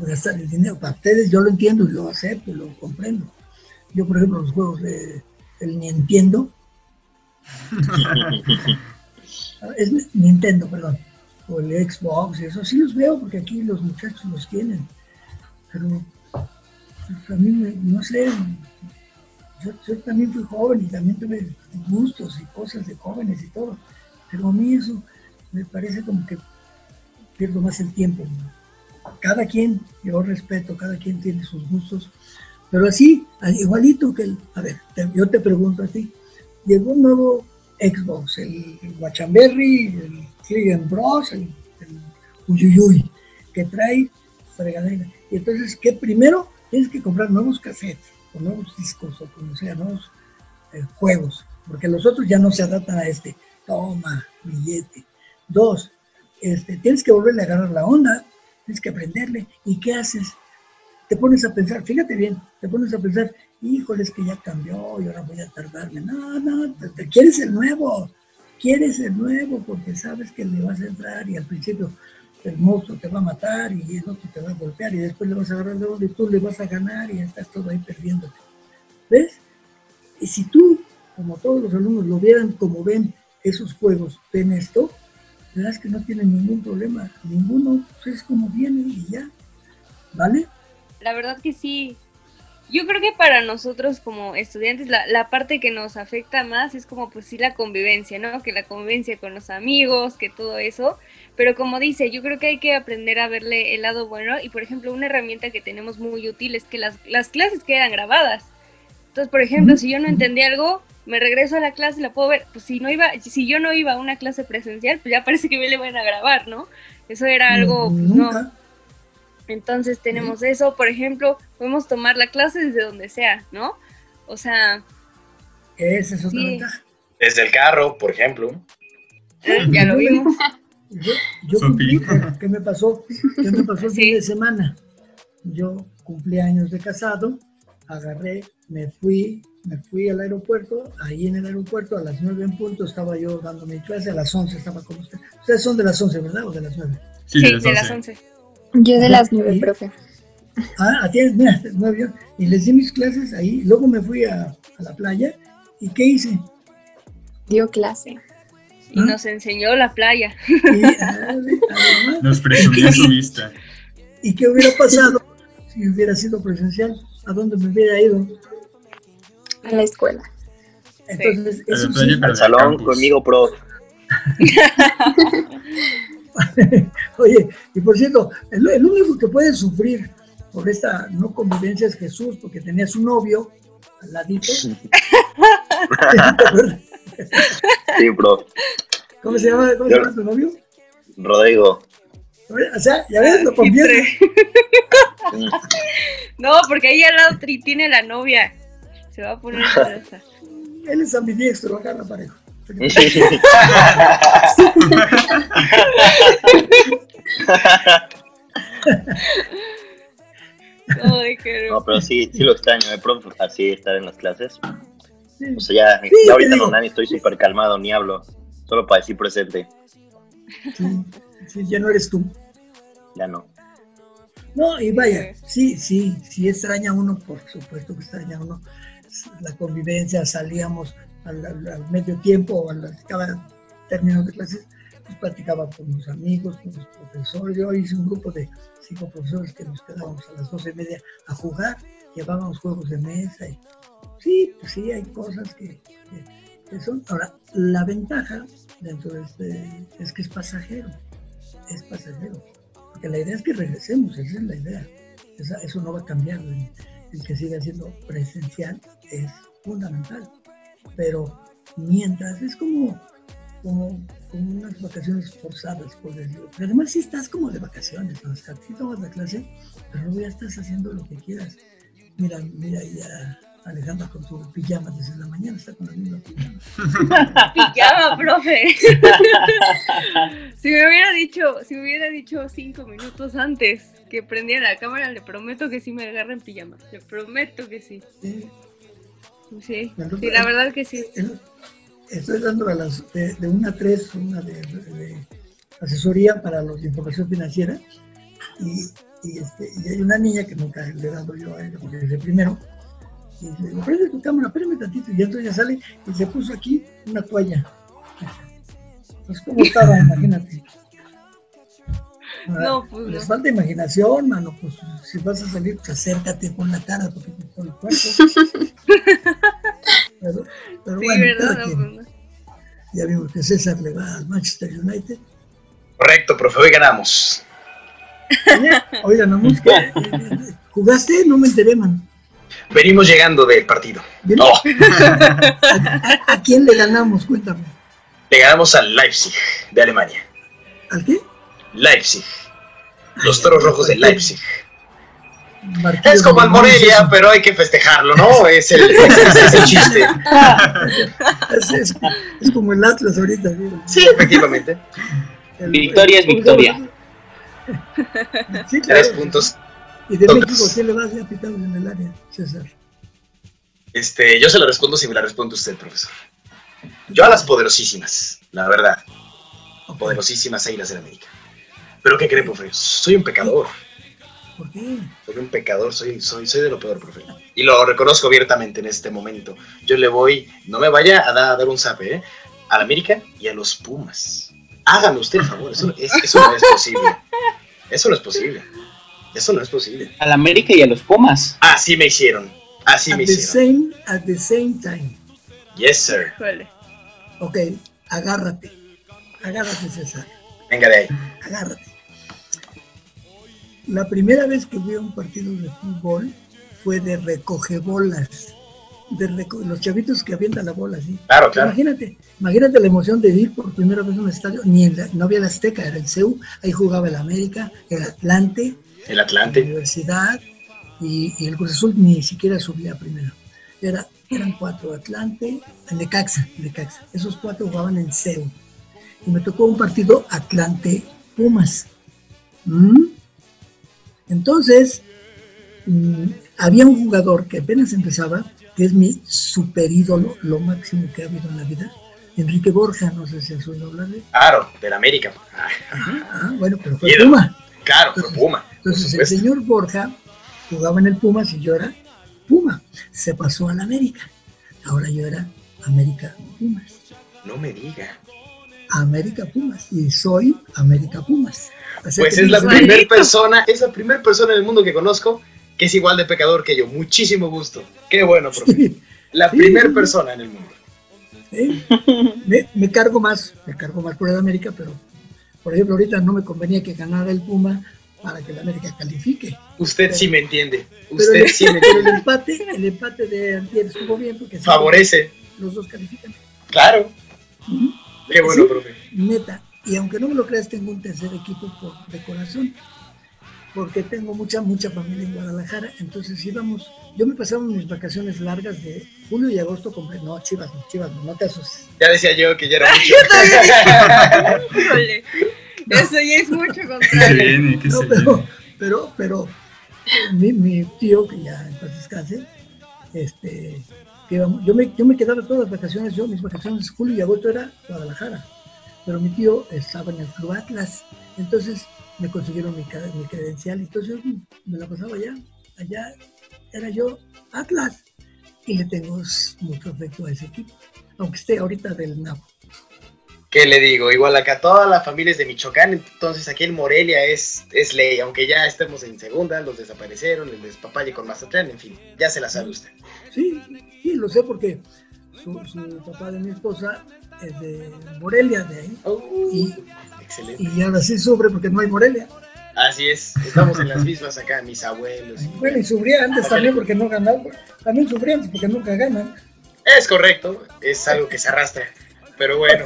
S7: Gastar el dinero para ustedes, yo lo entiendo y lo acepto, lo comprendo. Yo, por ejemplo, los juegos de, del Nintendo, es Nintendo, perdón, o el Xbox, eso sí los veo porque aquí los muchachos los tienen. Pero a mí, no sé, yo, también fui joven y también tuve gustos y cosas de jóvenes y todo. Pero a mí eso me parece como que pierdo más el tiempo. Cada quien, yo respeto, cada quien tiene sus gustos. Pero así, igualito que el, a ver, yo te pregunto a ti, llegó un nuevo Xbox, el, Guachamberry, el Client Bros, el, el Uyuyuy, que trae fregadera. Y entonces, ¿qué primero? Tienes que comprar nuevos cassettes, o nuevos discos, o como sea, nuevos eh, juegos, porque los otros ya no se adaptan a este. Toma, billete. Dos, este, tienes que volverle a agarrar la onda, tienes que aprenderle. ¿Y qué haces? Te pones a pensar, fíjate bien, te pones a pensar, híjole, es que ya cambió y ahora voy a tardarme. No, no, te, quieres el nuevo, quieres el nuevo porque sabes que le vas a entrar y al principio el monstruo te va a matar y el otro te va a golpear y después le vas a agarrar de y tú le vas a ganar y estás todo ahí perdiéndote. ¿Ves? Y si tú, como todos los alumnos, lo vieran como ven esos juegos, ven esto, verás que no tienen ningún problema, ninguno, pues es como viene y ya, ¿vale?
S3: La verdad que sí, yo creo que para nosotros como estudiantes la, la, parte que nos afecta más es como pues sí la convivencia, ¿no? Que la convivencia con los amigos, que todo eso. Pero como dice, yo creo que hay que aprender a verle el lado bueno y por ejemplo una herramienta que tenemos muy útil es que las, las clases quedan grabadas. Entonces, por ejemplo, si yo no entendí algo, me regreso a la clase y la puedo ver. Pues si no iba, si yo no iba a una clase presencial, pues ya parece que me le van a grabar, ¿no? Eso era algo, pues, no entonces tenemos eso, por ejemplo, podemos tomar la clase desde donde sea, ¿no? O sea...
S7: Esa es otra ventaja.
S1: Desde el carro, por ejemplo.
S3: Eh, ya lo vimos.
S7: Yo, yo cumplí, ¿qué me pasó? ¿Qué me pasó el fin de semana? Yo cumplí años de casado, agarré, me fui, me fui al aeropuerto, ahí en el aeropuerto a las nueve en punto estaba yo dando mi clase, a las once estaba con usted. Ustedes son de las once, ¿verdad? ¿O de las nueve?
S3: Sí, de las once.
S4: Yo de las nueve, profe.
S7: Ah, tienes, mira, nueve. Y les di mis clases ahí. Luego me fui a, la playa. ¿Y qué hice?
S4: Dio clase.
S3: Y nos enseñó la playa.
S2: nos presumió su vista.
S7: ¿Y qué hubiera pasado si hubiera sido presencial? ¿A dónde me hubiera ido?
S4: A la escuela.
S7: Entonces, eso
S5: Al salón conmigo, pro.
S7: Oye, y por cierto, el, único que puede sufrir por esta no convivencia es Jesús, porque tenía su novio al ladito. sí,
S5: bro.
S7: ¿Cómo se llama, cómo se llama tu novio?
S5: Rodrigo.
S7: O sea, ya ves, lo conviene.
S3: no, porque ahí al lado tiene la novia. Se va a poner
S7: Él es ambidiestro, acá
S5: no, pero sí, sí lo extraño, me profe, así estar en las clases. O sea, ya, ya ahorita no, Nani, estoy súper calmado, ni hablo, solo para decir presente.
S7: Sí, ya no eres tú.
S5: Ya no.
S7: No, y vaya, sí, sí, sí extraña uno, por supuesto que extraña uno la convivencia, salíamos al, medio tiempo o a cada término de clases, pues platicaba con mis amigos, con los profesores. Yo hice un grupo de cinco profesores que nos quedábamos a las doce y media a jugar, llevábamos juegos de mesa. Y, sí, pues sí, hay cosas que, son. Ahora, la ventaja dentro de este es que es pasajero, es pasajero. Porque la idea es que regresemos, esa es la idea. eso no va a cambiar. el que siga siendo presencial es fundamental pero mientras es como, como, unas vacaciones forzadas, por decirlo. Pero además si estás como de vacaciones, ¿no? si tomas la clase, pero luego ya estás haciendo lo que quieras. Mira, mira ahí a, Alejandra con su pijama desde la mañana, está con la misma pijama.
S3: pijama, profe. si me hubiera dicho, si me hubiera dicho cinco minutos antes que prendiera la cámara, le prometo que sí me agarra en pijama. Le prometo que sí. Sí, sí, la verdad que sí.
S7: Estoy dando a las de, una a tres, una de, asesoría para los de información financiera. Y, y, este, y hay una niña que nunca le he dado yo a ella porque es el primero y digo, prende tu cámara, espérame tantito. Y entonces ya sale y se puso aquí una toalla. Pues cómo estaba, imagínate. No, pues Les falta imaginación, mano. Pues si vas a salir, pues acércate con la cara, porque por el cuerpo. pero, pero bueno, verdad, pues ya vimos que César le va al Manchester United.
S1: Correcto, profe, hoy ganamos.
S7: Oigan, no, música. ¿Jugaste? No me enteré, man.
S1: Venimos llegando del partido.
S7: Oh. ¿A, quién le ganamos? Cuéntame.
S1: Le ganamos al Leipzig de Alemania.
S7: ¿Al qué?
S1: Leipzig. Los toros rojos de Leipzig. es como el Morelia, pero hay que festejarlo, ¿no? Es el, chiste.
S7: es, como el Atlas ahorita.
S1: Sí, efectivamente.
S6: victoria es victoria.
S1: Tres puntos
S7: ¿Y de México qué le vas a pitar en el área, César?
S1: Este, yo se lo respondo si me la responde usted, profesor. Yo a las poderosísimas, la verdad. Poderosísimas Águilas de América. ¿Pero qué cree, profe? Soy un pecador.
S7: ¿Por qué?
S1: Soy un pecador, soy, soy, soy de lo peor, profe. Y lo reconozco abiertamente en este momento. Yo le voy, no me vaya a, dar un zape, ¿eh? A la América y a los Pumas. Hágame usted el favor, eso, eso no es posible. Eso no es posible. Eso no es posible.
S6: A la América y a los Pumas.
S1: Así me hicieron. Así me hicieron.
S7: Same, at the same time.
S1: Yes, sir.
S7: Ok, agárrate. Agárrate, César.
S1: Venga de ahí.
S7: Agárrate. La primera vez que fui a un partido de fútbol fue de recogebolas. De los chavitos que avientan la bola, ¿sí?
S1: Claro, claro.
S7: Imagínate, imagínate la emoción de ir por primera vez a un estadio, ni no había la Azteca, era el CEU, ahí jugaba el América, el Atlante,
S1: el Atlante.
S7: La Universidad y, el Cruz Azul ni siquiera subía primero. Era, eran cuatro, Atlante, el Necaxa, Necaxa. Esos cuatro jugaban en CEU. Y me tocó un partido Atlante-Pumas. ¿Mm? Entonces, mm, había un jugador que apenas empezaba, que es mi super ídolo, lo máximo que ha habido en la vida, Enrique Borja, no sé si has oído hablar de
S1: Claro, del América.
S7: ah, bueno, pero fue Puma.
S1: Claro, fue Puma.
S7: Entonces el señor Borja jugaba en el Pumas y yo era Puma. Se pasó a la América. Ahora yo era América Pumas.
S1: No me diga.
S7: América Pumas. Y soy América Pumas.
S1: pues es la primera persona, es la primera persona en el mundo que conozco que es igual de pecador que yo. Muchísimo gusto. Qué bueno, profe. La primera persona en el mundo.
S7: Me, me, cargo más, me cargo más por el América, pero por ejemplo ahorita no me convenía que ganara el Puma para que la América califique.
S1: Usted sí me entiende. Usted sí me entiende.
S7: el empate, el empate de Antier estuvo bien porque
S1: favorece.
S7: Los dos califican.
S1: Claro. Qué bueno, profe.
S7: Neta. Y aunque no me lo creas, tengo un tercer equipo por, de corazón. Porque tengo mucha, mucha familia en Guadalajara. Entonces íbamos. Yo me pasaba mis vacaciones largas de julio y agosto con. No, chivas, no, chivas, no, te asustes.
S1: Ya decía yo que ya era mucho.
S3: Eso ya es mucho contrario.
S7: no, pero, pero, pero mi, mi, tío, que ya en paz descanse, este, que yo, me, yo me quedaba todas las vacaciones, yo mis vacaciones julio y agosto era Guadalajara, pero mi tío estaba en el Club Atlas, entonces me consiguieron mi, mi credencial, entonces yo me la pasaba allá, allá era yo Atlas, y le tengo mucho afecto a ese equipo, aunque esté ahorita del NAPO.
S1: ¿Qué le digo? Igual acá todas las familias de Michoacán, entonces aquí en Morelia es, es ley, aunque ya estemos en segunda, los desaparecieron, el despapalle con Mazatlán, en fin, ya se la sabe usted.
S7: Sí, sí, lo sé porque su, papá de mi esposa es de Morelia, de ahí. y, excelente. Y ahora sí sufre porque no hay Morelia.
S1: Así es, estamos en las mismas acá, mis abuelos.
S7: bueno, y sufría antes también porque no ganaban, también sufrían porque nunca ganan.
S1: Es correcto, es algo que se arrastra, pero bueno.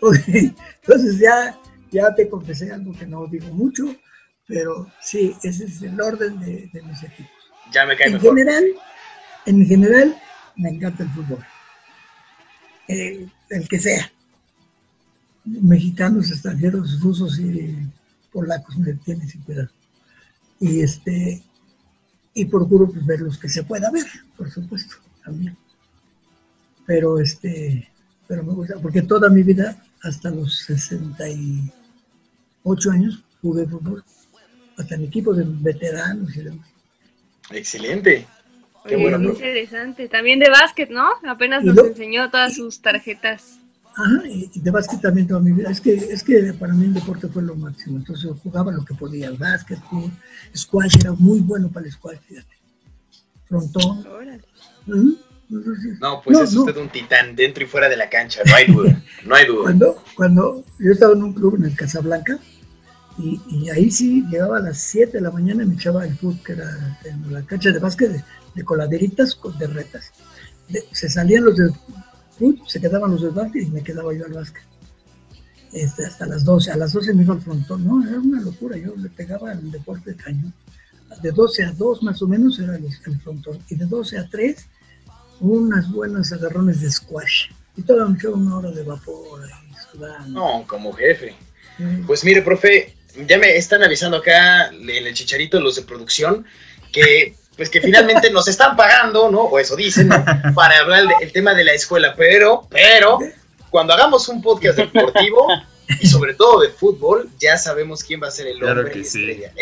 S7: Entonces ya, ya te confesé algo que no digo mucho, pero sí, ese es el orden de, mis equipos.
S1: Ya me cae
S7: en General, en general, me encanta el fútbol. Eh, el que sea. Mexicanos, extranjeros, rusos y polacos me tienen sin cuidado. Y este y procuro pues, ver los que se pueda ver, por supuesto, también. Pero este, pero me gusta, porque toda mi vida, hasta los 68 años, jugué fútbol, hasta en equipo de veteranos y demás.
S1: Excelente.
S3: Qué bueno. interesante. También de básquet, ¿no? Apenas nos enseñó todas sus tarjetas.
S7: Ajá, y de básquet también toda mi vida. Es que, es que para mí el deporte fue lo máximo. Entonces yo jugaba lo que podía, el básquet, squash, era muy bueno para el squash, fíjate. Frontón.
S1: No, pues es usted un titán dentro y fuera de la cancha, no hay duda, no hay duda.
S7: Cuando, cuando yo estaba en un club en el Casablanca, y, ahí sí llegaba a las 7 de la mañana y me echaba el fútbol, que era en la cancha de básquet de, coladeritas con de retas. se salían los de fútbol, se quedaban los de básquet y me quedaba yo al básquet. Este, hasta las 12. A las 12 me iba al frontón. No, era una locura. Yo le pegaba el deporte de cañón. De 12 a 2 más o menos era el, frontón. Y de 12 a 3, unas buenas agarrones de squash. Y toda una hora de vapor.
S1: No, como jefe. Pues mire, profe, ya me están avisando acá en el chicharito los de producción que pues que finalmente nos están pagando, ¿no? O eso dicen, ¿no? Para hablar del tema de la escuela, pero, pero, cuando hagamos un podcast deportivo y sobre todo de fútbol, ya sabemos quién va a ser el hombre
S2: que estrella.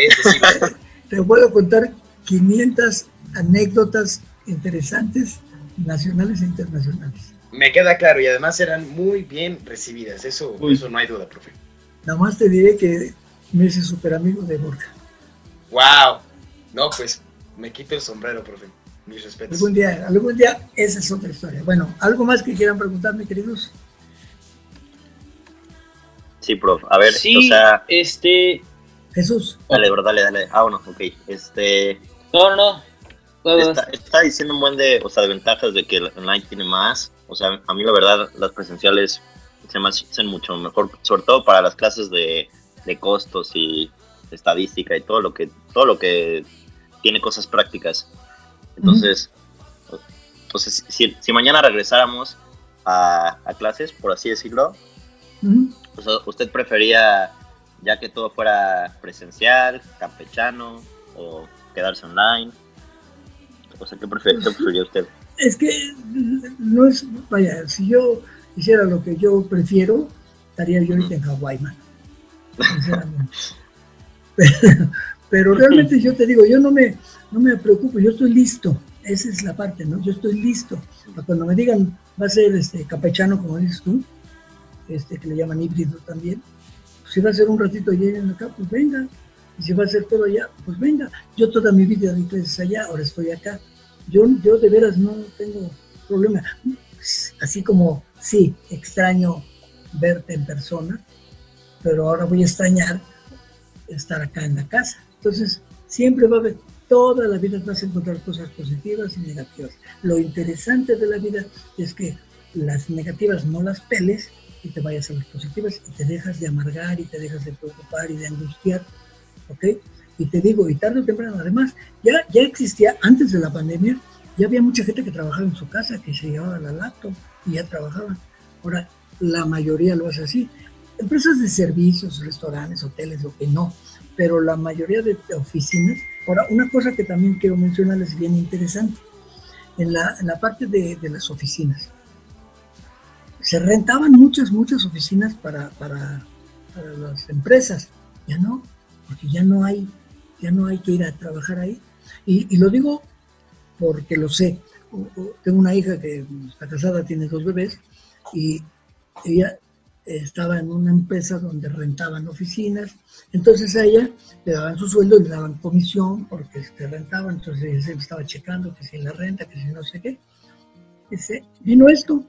S7: Te puedo contar 500 anécdotas interesantes, nacionales e internacionales.
S1: Me queda claro, y además eran muy bien recibidas, eso, eso no hay duda, profe.
S7: Nada más te diré que me hice súper amigo de Borja.
S1: ¡Wow! No, pues me quito el sombrero, profe. Mis respetos.
S7: Algún día, algún día, esa es otra historia. Bueno, ¿algo más que quieran preguntarme, queridos?
S5: Sí, profe. A ver,
S6: sí, o sea. Este.
S7: Jesús.
S5: Dale, bro, dale, dale. Ah, bueno, ok. Este.
S6: No, no,
S5: no. Está, está, diciendo un buen de, o sea, de ventajas de que el online tiene más. O sea, a mí la verdad, las presenciales se me hacen mucho mejor, sobre todo para las clases de de costos y estadística y todo lo que, todo lo que tiene cosas prácticas. Entonces, entonces si, mañana regresáramos a, clases, por así decirlo, pues, ¿usted prefería ya que todo fuera presencial, campechano o quedarse online? O sea, ¿qué, prefería usted?
S7: Es que no es, vaya, si yo hiciera lo que yo prefiero, estaría yo ahorita en Hawái, Pero, realmente yo te digo, yo no me, no me preocupo, yo estoy listo. Esa es la parte, ¿no? Yo estoy listo. Cuando me digan, va a ser este campechano, como dices tú, este, que le llaman híbrido también, si va a ser un ratito allá en acá, pues venga. Y si va a ser todo allá, pues venga. Yo toda mi vida di clases allá, ahora estoy acá. Yo, yo de veras no tengo problema. Así como, sí, extraño verte en persona, pero ahora voy a extrañar estar acá en la casa. Entonces, siempre va a haber, toda la vida vas a encontrar cosas positivas y negativas. Lo interesante de la vida es que las negativas no las peles y te vayas a las positivas y te dejas de amargar y te dejas de preocupar y de angustiar, ¿ok? Y te digo, y tarde o temprano, además, ya, ya existía, antes de la pandemia, ya había mucha gente que trabajaba en su casa, que se llevaba la laptop y ya trabajaban. Ahora, la mayoría lo hace así empresas de servicios, restaurantes, hoteles, lo que no, pero la mayoría de oficinas. Ahora, una cosa que también quiero mencionarles bien interesante, en la, parte de, las oficinas, se rentaban muchas, muchas oficinas para, para, las empresas, ya no, porque ya no hay, ya no hay que ir a trabajar ahí. Y, y lo digo porque lo sé. Tengo una hija que está casada, tiene dos bebés, y ella estaba en una empresa donde rentaban oficinas, entonces a ella le daban su sueldo y le daban comisión porque se rentaban, entonces ella estaba checando que si la renta, que si no sé qué. Vino esto,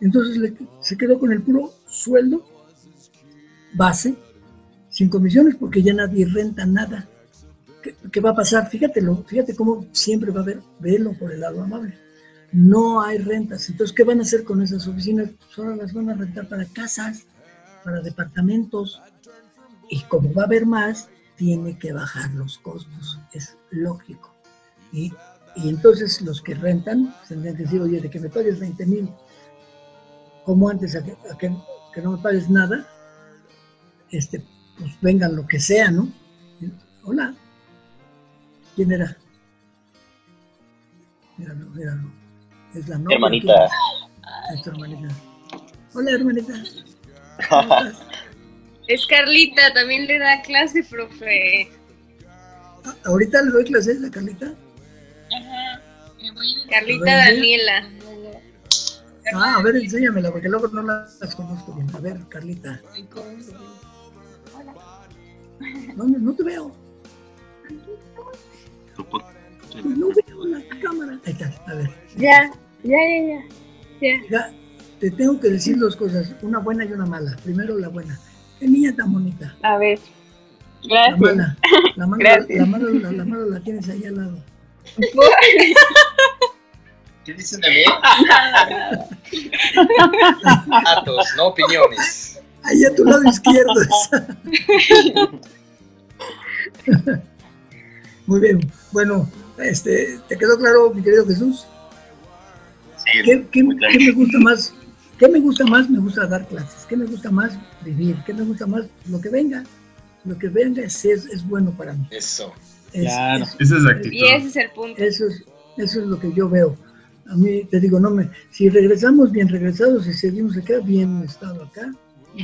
S7: entonces se quedó con el puro sueldo base, sin comisiones, porque ya nadie renta nada. ¿Qué, qué va a pasar? Fíjatelo, fíjate cómo siempre va a haber, verlo por el lado amable no hay rentas. Entonces, ¿qué van a hacer con esas oficinas? Solo pues las van a rentar para casas, para departamentos. Y como va a haber más, tiene que bajar los costos. Es lógico. Y Y entonces los que rentan tendrían que decir, oye, de que me pagues 20 mil, como antes, a que, no me pagues nada, este, pues vengan lo que sea, ¿no? Hola. ¿Quién era? Míralo, míralo. Es la novia.
S5: Hermanita.
S7: Es hermanita. Hola, hermanita.
S3: Es Carlita, también le da clase, profe.
S7: Ah, ¿Ahorita le doy clases a Carlita?
S3: Ajá. Carlita Daniela.
S7: Ah, a ver, enséñamela, porque luego no las conozco bien. A ver, Carlita. No, no te veo. No veo la cámara. Ahí está, a ver.
S3: Ya, ya, ya, ya.
S7: Ya, te tengo que decir dos cosas, una buena y una mala. Primero la buena. Qué niña tan bonita.
S3: A ver. Gracias.
S7: La mala, la mala, la, mala, la, la mala la tienes ahí al lado.
S1: ¿Qué dicen de mí? Datos, no opiniones.
S7: Ahí a tu lado izquierdo. Muy bien. Bueno, este, ¿te quedó claro, mi querido Jesús?
S5: Sí,
S7: ¿Qué, qué,
S5: muy claro.
S7: qué me gusta más? ¿Qué me gusta más? Me gusta dar clases. ¿Qué me gusta más? Vivir. ¿Qué me gusta más? Lo que venga. Lo que venga es, es, es bueno para mí.
S1: Eso.
S7: Es-
S6: Claro.
S7: es-
S2: Esa es la actitud.
S3: Y ese es el punto.
S7: Eso es, eso es lo que yo veo. A mí, te digo, no me, si regresamos bien regresados y seguimos acá, bien estado acá,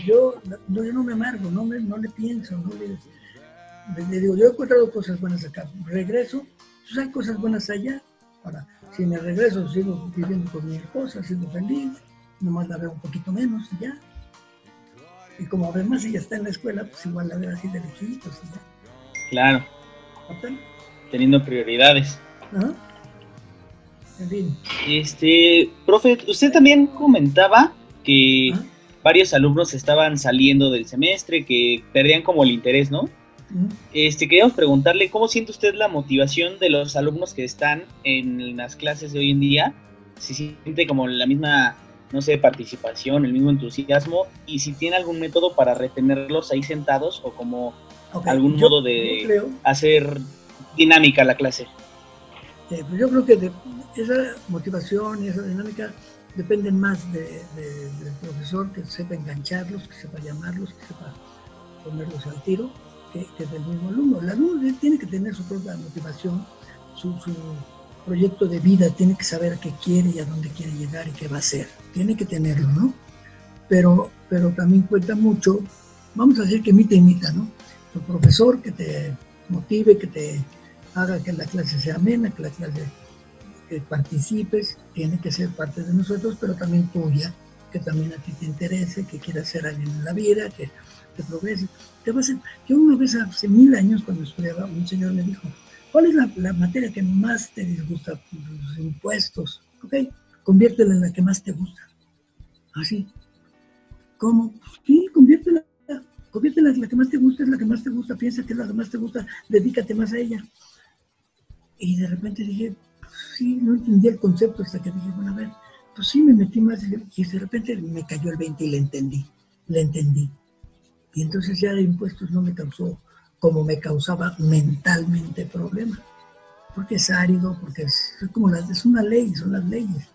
S7: yo no, yo no me amargo, no, me, no le pienso, no le, le- le digo, yo he encontrado cosas buenas acá, regreso, pues hay cosas buenas allá, para, si me regreso, sigo viviendo con mi esposa, sigo feliz, nomás la veo un poquito menos y ya. Y como además ella está en la escuela, pues igual la veo así de lejitos y ya.
S6: Claro, teniendo prioridades.
S7: Ajá. En fin.
S6: Este, profe, usted también comentaba que
S7: Ajá.
S6: varios alumnos estaban saliendo del semestre, que perdían como el interés, ¿no? Este, queríamos preguntarle cómo siente usted la motivación de los alumnos que están en las clases de hoy en día, si siente como la misma, no sé, participación, el mismo entusiasmo, y si tiene algún método para retenerlos ahí sentados o como algún
S7: yo-
S6: modo de
S7: creo,
S6: hacer dinámica la clase.
S7: eh, pues yo creo que de- esa motivación y esa dinámica dependen más de- de- del profesor que sepa engancharlos, que sepa llamarlos, que sepa ponerlos al tiro, que del mismo alumno. El alumno tiene que tener su propia motivación, su, proyecto de vida, tiene que saber qué quiere y a dónde quiere llegar y qué va a hacer. Tiene que tenerlo, ¿no? Pero, pero también cuenta mucho, vamos a decir que imita, imita, ¿no? Tu profesor que te motive, que te haga que la clase sea amena, que la clase que participes, tiene que ser parte de nosotros, pero también tuya, que también a ti te interese, que quieras ser alguien en la vida, que te progrese. Te vas a- yo una vez hace mil años cuando estudiaba, un señor me dijo, ¿cuál es la, materia que más te disgusta? Los impuestos. Ok, conviértela en la que más te gusta. Así. ¿Cómo? Sí, conviértela. Conviértela en la que más te gusta, es la que más te gusta, piensa que es la que más te gusta, dedícate más a ella. Y de repente dije, pues sí, no entendí el concepto hasta que dije, bueno, a ver, pues sí, me metí más y de repente me cayó el 20 y le entendí, le entendí. Y entonces ya de impuestos no me causó como me causaba mentalmente problema. Porque es árido, porque es, como las, es una ley, son las leyes.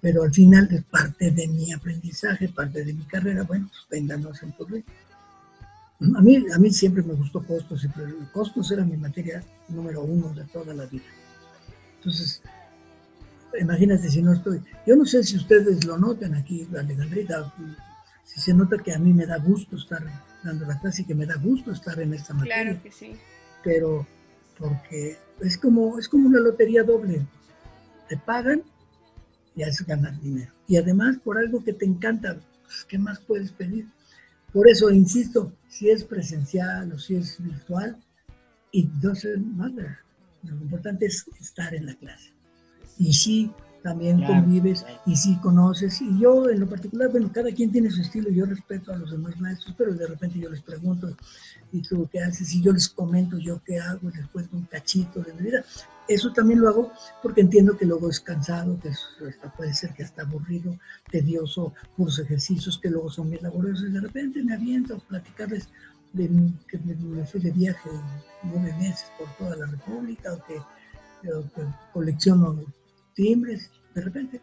S7: Pero al final es parte de mi aprendizaje, parte de mi carrera, bueno, pues vénganos en tu. A mí, a mí siempre me gustó costos, siempre, costos era mi materia número uno de toda la vida. Entonces, imagínate si no estoy. Yo no sé si ustedes lo notan aquí, Alejandrita, si se nota que a mí me da gusto estar dando la clase y que me da gusto estar en esta materia,
S3: Claro que sí.
S7: pero porque es como, es como una lotería doble. Te pagan y haces ganar dinero. Y además por algo que te encanta, pues, ¿qué más puedes pedir? Por eso, insisto, si es presencial o si es virtual, it doesn't matter. Lo importante es estar en la clase. Y sí, también
S6: Claro,
S7: convives
S6: claro.
S7: y sí conoces. Y yo, en lo particular, bueno, cada quien tiene su estilo. Yo respeto a los demás maestros, pero de repente yo les pregunto, ¿y tú qué haces? Y yo les comento yo qué hago, les cuento un cachito de mi vida. Eso también lo hago porque entiendo que luego es cansado, que es- hasta puede ser que está aburrido, tedioso, puros ejercicios que luego son bien laboriosos. Y de repente me aviento a platicarles de que me, me fui de viaje nueve meses por toda la República o que colecciono timbres, de repente.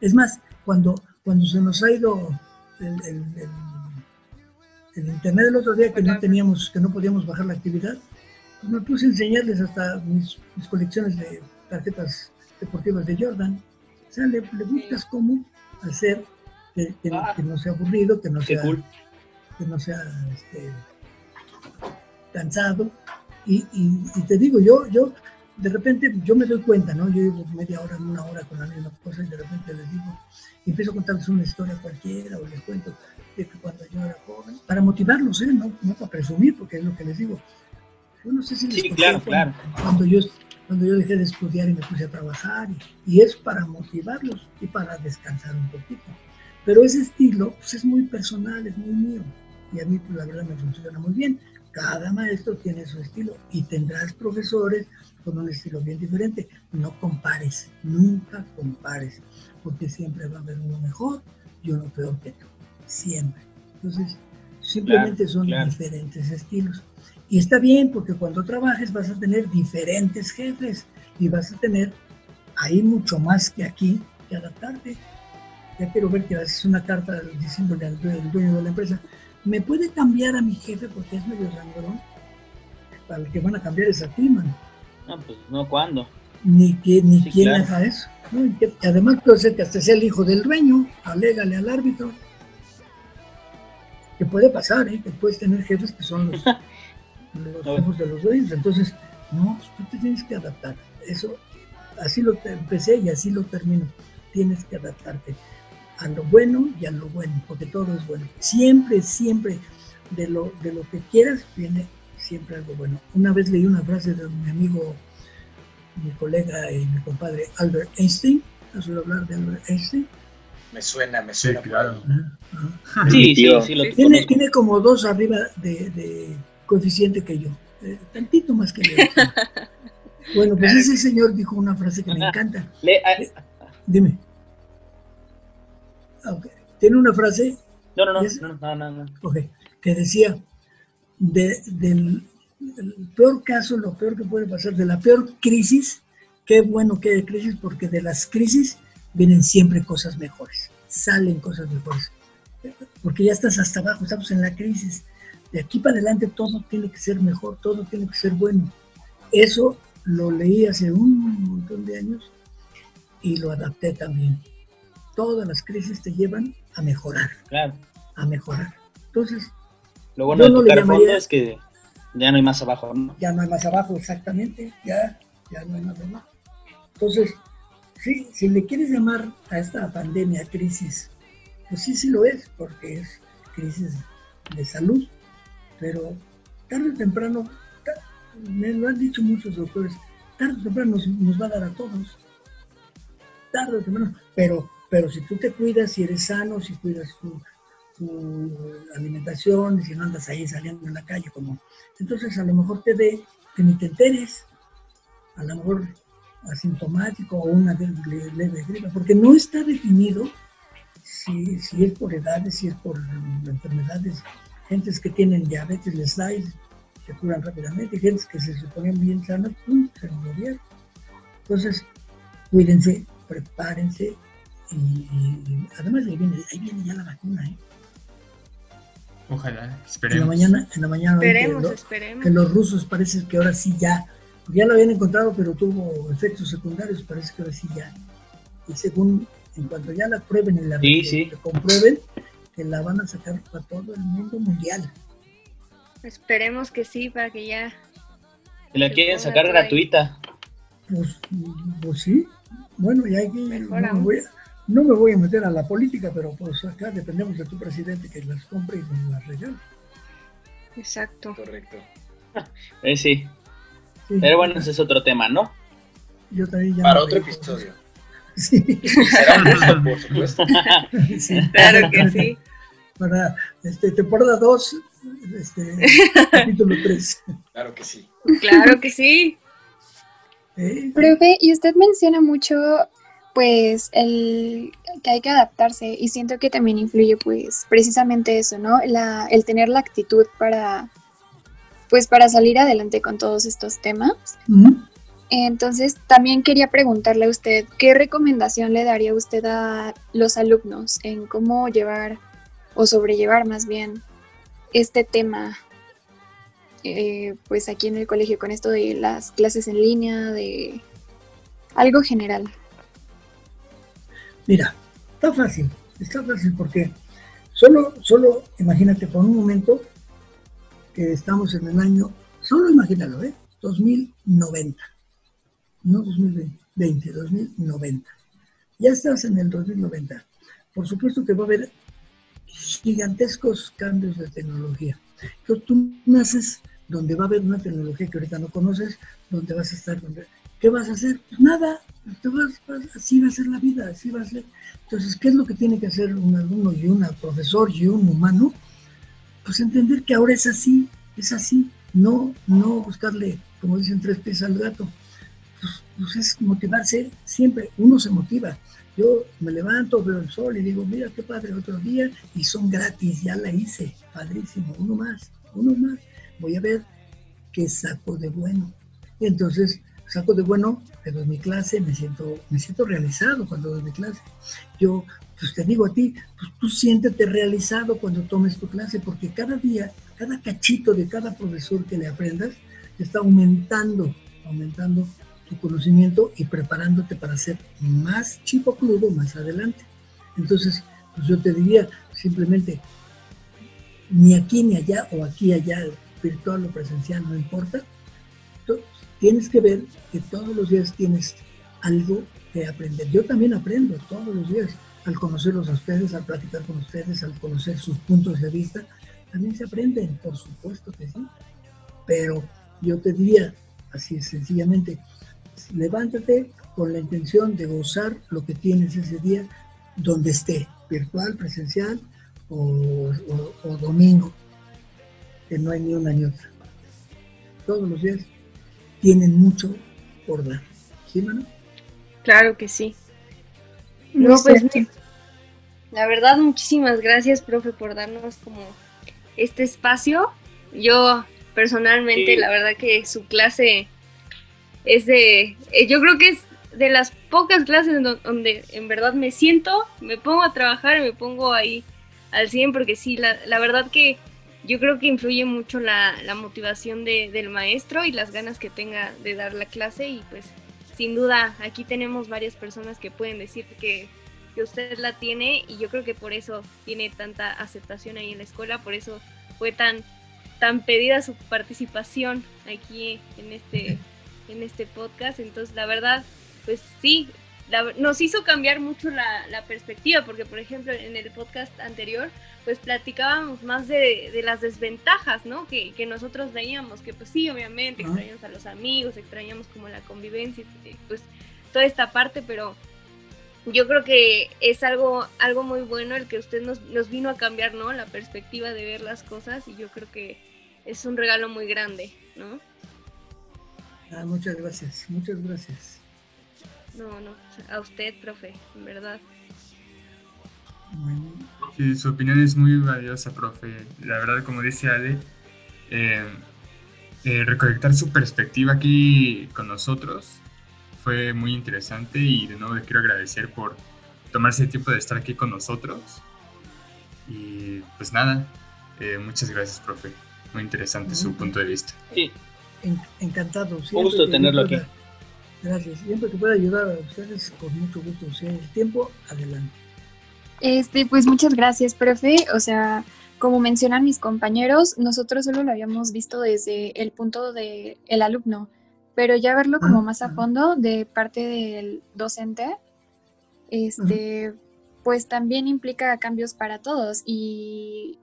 S7: Es más, cuando, cuando se nos ha ido el, internet el otro día que no teníamos, que no podíamos bajar la actividad, pues me puse a enseñarles hasta mis, colecciones de tarjetas deportivas de Jordan. O sea, le, buscas cómo hacer que, ah. no sea aburrido, que no sea, que no sea este, cansado. Y, y, te digo, yo, yo de repente yo me doy cuenta, ¿no? Yo llevo media hora, una hora con la misma cosa y de repente les digo, empiezo a contarles una historia cualquiera o les cuento de que cuando yo era joven, para motivarlos, ¿eh? No, no para presumir, porque es lo que les digo. Yo no sé si les
S6: sí, claro, claro.
S7: Cuando yo, cuando yo dejé de estudiar y me puse a trabajar, y, y, es para motivarlos y para descansar un poquito. Pero ese estilo pues, es muy personal, es muy mío, y a mí pues, la verdad me funciona muy bien. Cada maestro tiene su estilo y tendrás profesores con un estilo bien diferente. No compares, nunca compares, porque siempre va a haber uno mejor y uno peor que tú, siempre. Entonces, simplemente son diferentes estilos. Y está bien porque cuando trabajes vas a tener diferentes jefes y vas a tener ahí mucho más que aquí que adaptarte. Ya quiero ver que haces una carta diciéndole al dueño de la empresa, ¿me puede cambiar a mi jefe porque es medio sangrón? Para el que van a cambiar es a ti, man.
S6: No, pues no, ¿cuándo?
S7: Ni, que, ni quién haga eso. además puede ser que hasta sea el hijo del dueño, alégale al árbitro. Que puede pasar, ¿eh? que puedes tener jefes que son los, los jefes de los dueños. Entonces, no, pues tú te tienes que adaptar. Eso, así lo empecé y así lo termino. Tienes que adaptarte a lo bueno y a lo bueno, porque todo es bueno. Siempre, siempre de lo, de lo que quieras viene siempre algo bueno. Una vez leí una frase de mi amigo, mi colega y mi compadre Albert Einstein. ¿Has oído hablar de Albert Einstein?
S1: Me suena, me suena.
S2: Sí, claro.
S6: Sí, sí, sí, lo
S7: tiene, tiene como dos arriba de, coeficiente que yo. Eh, tantito más que yo. bueno, pues ese señor dijo una frase que me encanta. Eh, dime. Tiene una frase.
S6: No, no, no, no, no, no,
S7: que decía, del peor caso, lo peor que puede pasar, de la peor crisis, qué bueno que hay crisis, porque de las crisis vienen siempre cosas mejores, salen cosas mejores, porque ya estás hasta abajo, estamos en la crisis. De aquí para adelante todo tiene que ser mejor, todo tiene que ser bueno. Eso lo leí hace un montón de años y lo adapté también todas las crisis te llevan a mejorar.
S6: Claro.
S7: A mejorar. Entonces.
S6: Lo bueno de tocar fondo es que ya no hay más abajo, ¿no?
S7: Ya no hay más abajo, exactamente. Ya, ya no hay más abajo. Entonces, sí, si le quieres llamar a esta pandemia crisis, pues sí, sí lo es, porque es crisis de salud. Pero tarde o temprano, me lo han dicho muchos doctores, tarde o temprano nos, nos va a dar a todos. Tarde o temprano. Pero pero si tú te cuidas, si eres sano, si cuidas tu, alimentación, si no andas ahí saliendo en la calle, como, entonces a lo mejor te dé que ni te enteres, a lo mejor asintomático o una leve gripe, porque no está definido si, es por edades, si es por enfermedades, gentes que tienen diabetes les da y se curan rápidamente, gentes que se suponen bien sanos, ¡pum! se murieron. Entonces, cuídense, prepárense, y, además ahí viene, ahí viene ya la vacuna, ¿eh?
S2: Ojalá, esperemos.
S7: En la mañana, en la mañana
S3: esperemos, que, esperemos.
S7: que los rusos parece que ahora sí ya, ya lo habían encontrado, pero tuvo efectos secundarios, parece que ahora sí ya. Y según, en cuanto ya la prueben y la comprueben, que la van a sacar para todo el mundo mundial.
S3: Esperemos que sí, para que ya...
S6: Que la quieren sacar gratuita.
S7: Pues, pues sí. Bueno, y hay que... no, no me voy a meter a la política, pero pues acá dependemos de tu presidente que las compre y nos las regale.
S3: Exacto.
S1: Correcto.
S6: Eh, sí. Pero bueno, ese es otro tema, ¿no?
S7: Yo también ya
S1: Para otro episodio. Sí. Será un por supuesto.
S3: Sí. Claro que sí.
S7: Para este, temporada 2, este, capítulo 3.
S1: Claro que sí.
S3: Claro que sí.
S4: ¿Eh? Profe, y usted menciona mucho pues el que hay que adaptarse y siento que también influye pues precisamente eso, ¿no? La, el tener la actitud para pues para salir adelante con todos estos temas. Entonces, también quería preguntarle a usted, ¿qué recomendación le daría usted a los alumnos en cómo llevar o sobrellevar más bien este tema, eh, pues aquí en el colegio, con esto de las clases en línea, de algo general?
S7: Mira, está fácil, está fácil porque solo, solo imagínate por un momento que estamos en el año, solo imagínalo, ¿eh? 2090 no 2020, 2090. Ya estás en el 2090. Por supuesto que va a haber gigantescos cambios de tecnología. Entonces tú naces donde va a haber una tecnología que ahorita no conoces, donde vas a estar, donde, ¿qué vas a hacer? Pues nada, así va a ser la vida, así va a ser. Entonces, ¿qué es lo que tiene que hacer un alumno y un profesor y un humano? Pues entender que ahora es así, es así, no, no buscarle, como dicen, tres pies al gato pues, pues, es motivarse siempre, uno se motiva. Yo me levanto, veo el sol y digo, mira qué padre, otro día y son gratis, ya la hice, padrísimo, uno más, uno más. Voy a ver qué saco de bueno. Entonces saco de bueno, pero en mi clase me siento, me siento realizado cuando doy mi clase. Yo, pues te digo a ti, pues tú siéntete realizado cuando tomes tu clase, porque cada día, cada cachito de cada profesor que le aprendas, está aumentando, aumentando conocimiento y preparándote para ser más chico cludo más adelante. Entonces, pues yo te diría simplemente, ni aquí ni allá o aquí allá, virtual o presencial, no importa. Tienes que ver que todos los días tienes algo que aprender. Yo también aprendo todos los días al conocerlos a ustedes, al platicar con ustedes, al conocer sus puntos de vista. También se aprenden, por supuesto que sí. Pero yo te diría, así sencillamente, levántate con la intención de gozar lo que tienes ese día, donde esté, virtual, presencial o, domingo, que no hay ni una ni otra. Todos los días tienen mucho por dar. ¿Sí, mano?
S3: Claro que sí. No, pues la verdad, muchísimas gracias, profe, por darnos como este espacio. Yo personalmente, la verdad que su clase es de, eh, yo creo que es de las pocas clases donde en verdad me siento, me pongo a trabajar y me pongo ahí al 100 porque sí, la, la verdad que yo creo que influye mucho la, motivación de, del maestro y las ganas que tenga de dar la clase y pues sin duda aquí tenemos varias personas que pueden decir que, que usted la tiene y yo creo que por eso tiene tanta aceptación ahí en la escuela, por eso fue tan, tan pedida su participación aquí en este en este podcast. Entonces, la verdad, pues sí, nos hizo cambiar mucho la, perspectiva, porque por ejemplo en el podcast anterior, pues platicábamos más de, las desventajas, ¿no? Que, nosotros veíamos, que pues sí, obviamente, extrañamos a los amigos, extrañamos como la convivencia, eh, pues toda esta parte, pero yo creo que es algo, algo muy bueno el que usted nos, nos vino a cambiar, ¿no? La perspectiva de ver las cosas y yo creo que es un regalo muy grande, ¿no?
S7: Ah, muchas gracias, muchas gracias.
S3: No, no, a usted, profe, en verdad.
S2: Sí, su opinión es muy valiosa, profe. La verdad, como dice Ale, eh, eh, recolectar su perspectiva aquí con nosotros fue muy interesante y de nuevo le quiero agradecer por tomarse el tiempo de estar aquí con nosotros. Y pues nada, eh, muchas gracias, profe. Muy interesante su punto de vista.
S6: Sí,
S7: encantado.
S6: Un gusto tenerlo aquí.
S7: Gracias. Siempre que pueda ayudar a ustedes, con mucho gusto. Si hay tiempo, adelante.
S4: Este, pues muchas gracias, profe. O sea, como mencionan mis compañeros, nosotros solo lo habíamos visto desde el punto del el alumno, pero ya verlo como ah, más a fondo de parte del docente, este, pues también implica cambios para todos y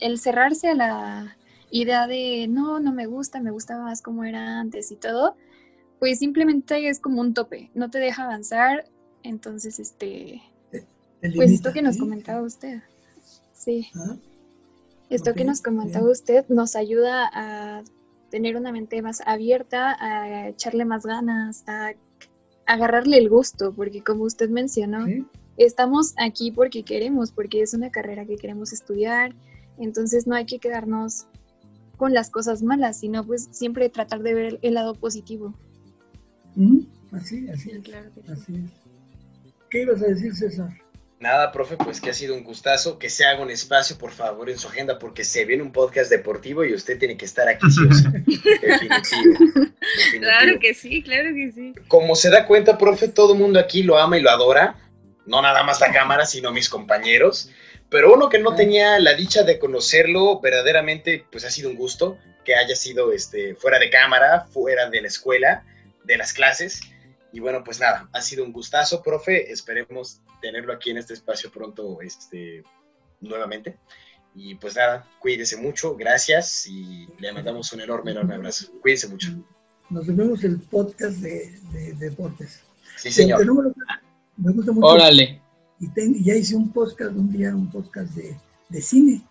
S4: el cerrarse a la idea de no, no me gusta, me gusta más como era antes y todo, pues simplemente es como un tope, no te deja avanzar. Entonces, este, pues esto que nos comentaba usted, sí, ah, esto que nos comentaba usted nos ayuda a tener una mente más abierta, a echarle más ganas, a agarrarle el gusto, porque como usted mencionó, estamos aquí porque queremos, porque es una carrera que queremos estudiar, entonces no hay que quedarnos con las cosas malas, sino pues siempre tratar de ver el lado positivo.
S7: Así, así es. así es. ¿Qué ibas a decir, César?
S1: Nada, profe, pues que ha sido un gustazo. Que se haga un espacio, por favor, en su agenda, porque se viene un podcast deportivo y usted tiene que estar aquí, sí
S3: definitivo, Claro que sí, claro que sí.
S1: Como se da cuenta, profe, todo el mundo aquí lo ama y lo adora. No nada más la cámara, sino mis compañeros. Pero uno que no tenía la dicha de conocerlo, verdaderamente, pues ha sido un gusto que haya sido este, fuera de cámara, fuera de la escuela, de las clases. Y bueno, pues nada, ha sido un gustazo, profe. Esperemos tenerlo aquí en este espacio pronto este, nuevamente. Y pues nada, cuídese mucho, gracias y le mandamos un enorme, enorme abrazo. Cuídese mucho.
S7: Nos vemos el podcast de, deportes.
S1: Sí, señor.
S7: me gusta mucho.
S6: Órale.
S7: Y ya hice un podcast, un día un podcast de, de cine.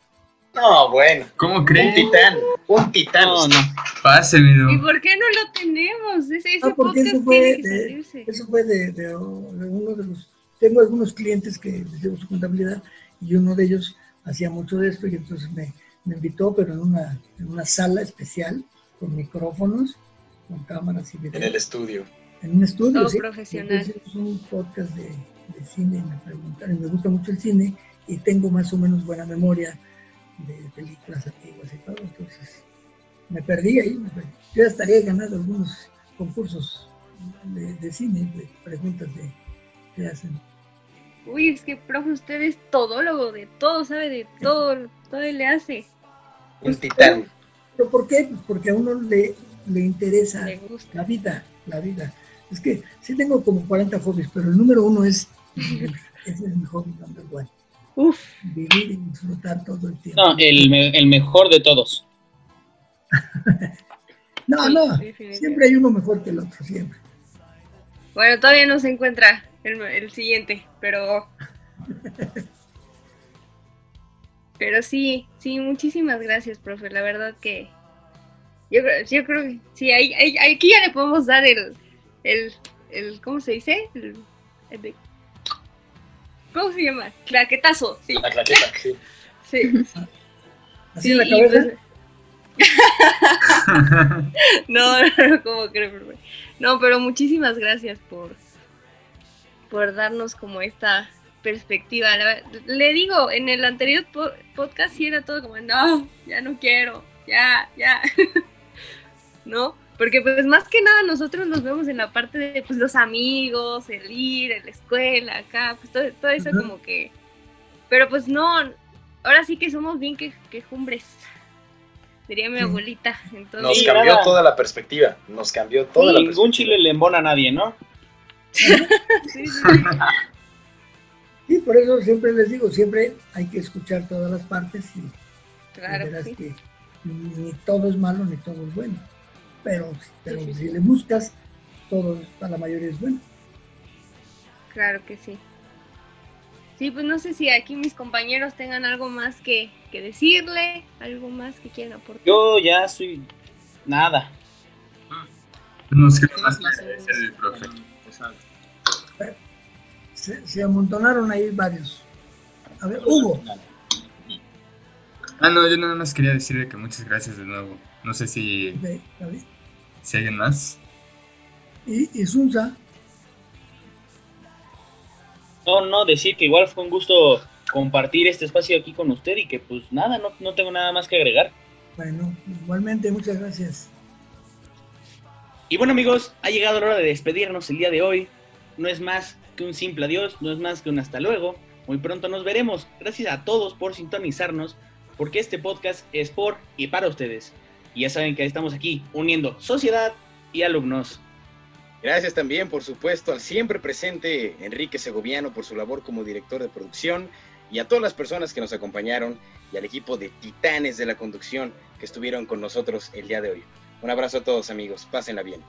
S1: No, bueno.
S2: ¿Cómo crees?
S1: Un titán, un titán.
S2: No, no. Pásemelo.
S3: ¿Y por qué no lo tenemos? Ese, ese
S7: porque eso fue, de, eso fue de, uno de los... Tengo algunos clientes que les llevo su contabilidad y uno de ellos hacía mucho de esto y entonces me, me invitó, pero en una, en una sala especial con micrófonos, con cámaras y video.
S1: En el estudio.
S7: En un estudio,
S3: Todo profesional.
S7: es un podcast de, de cine, me preguntaron, me gusta mucho el cine y tengo más o menos buena memoria de películas antiguas entonces me perdí ahí, me perdí. yo estaría ganando algunos concursos de, cine, de preguntas de, que hacen.
S3: Uy, es que, profe, usted es todólogo de todo, sabe de todo, todo le hace.
S1: Un titán.
S7: ¿Pero por qué? Pues porque a uno le, le interesa la vida, la vida. Es que sí tengo como 40 hobbies, pero el número uno es, ese es mi hobby number one.
S3: Uf.
S7: Vivir y disfrutar todo el tiempo.
S6: No, el, el mejor de todos.
S7: no, no, siempre hay uno mejor que el otro, siempre.
S3: Bueno, todavía no se encuentra el, el siguiente, pero... pero sí, sí, muchísimas gracias, profe. La verdad que yo, yo creo que sí, ahí, aquí ya le podemos dar el, el, el ¿cómo se dice? El, el, ¿Cómo se llama? Claquetazo, sí.
S1: La claqueta, sí.
S3: Sí.
S7: ¿Así en la cabeza?
S3: no, no, ¿cómo crees? No, pero muchísimas gracias por, por darnos como esta perspectiva. le digo, en el anterior podcast sí era todo como, no, ya no quiero, ya, ya. ¿No? Porque pues más que nada nosotros nos vemos en la parte de pues los amigos, el ir, en la escuela, acá, pues todo, todo eso como que... Pero pues no, ahora sí que somos bien que, quejumbres, diría mi abuelita.
S1: nos cambió toda la perspectiva, nos cambió toda la
S6: Ningún chile le embona a nadie, ¿no?
S3: sí, sí.
S7: sí, por eso siempre les digo, siempre hay que escuchar todas las partes y,
S3: claro, que
S7: ni todo es malo ni todo es bueno pero, pero si le buscas, todo, para la mayoría es bueno.
S3: Claro que sí. Sí, pues no sé si aquí mis compañeros tengan algo más que, que decirle, algo más que quieran aportar.
S6: Yo ya soy nada.
S2: Nos queda más que agradecer el profe.
S7: Se, se, amontonaron ahí varios. A ver, Hugo.
S2: Ah, no, yo nada más quería decirle que muchas gracias de nuevo. No sé si... Si alguien más.
S7: ¿Y, y Sunza?
S6: No, no, decir que igual fue un gusto compartir este espacio aquí con usted y que pues nada, no, no tengo nada más que agregar.
S7: Bueno, igualmente, muchas gracias.
S6: Y bueno amigos, ha llegado la hora de despedirnos el día de hoy. No es más que un simple adiós, no es más que un hasta luego. Muy pronto nos veremos. Gracias a todos por sintonizarnos, porque este podcast es por y para ustedes. Y ya saben que estamos aquí uniendo sociedad y alumnos.
S1: Gracias también, por supuesto, al siempre presente Enrique Segoviano por su labor como director de producción y a todas las personas que nos acompañaron y al equipo de titanes de la conducción que estuvieron con nosotros el día de hoy. Un abrazo a todos amigos, pásenla bien.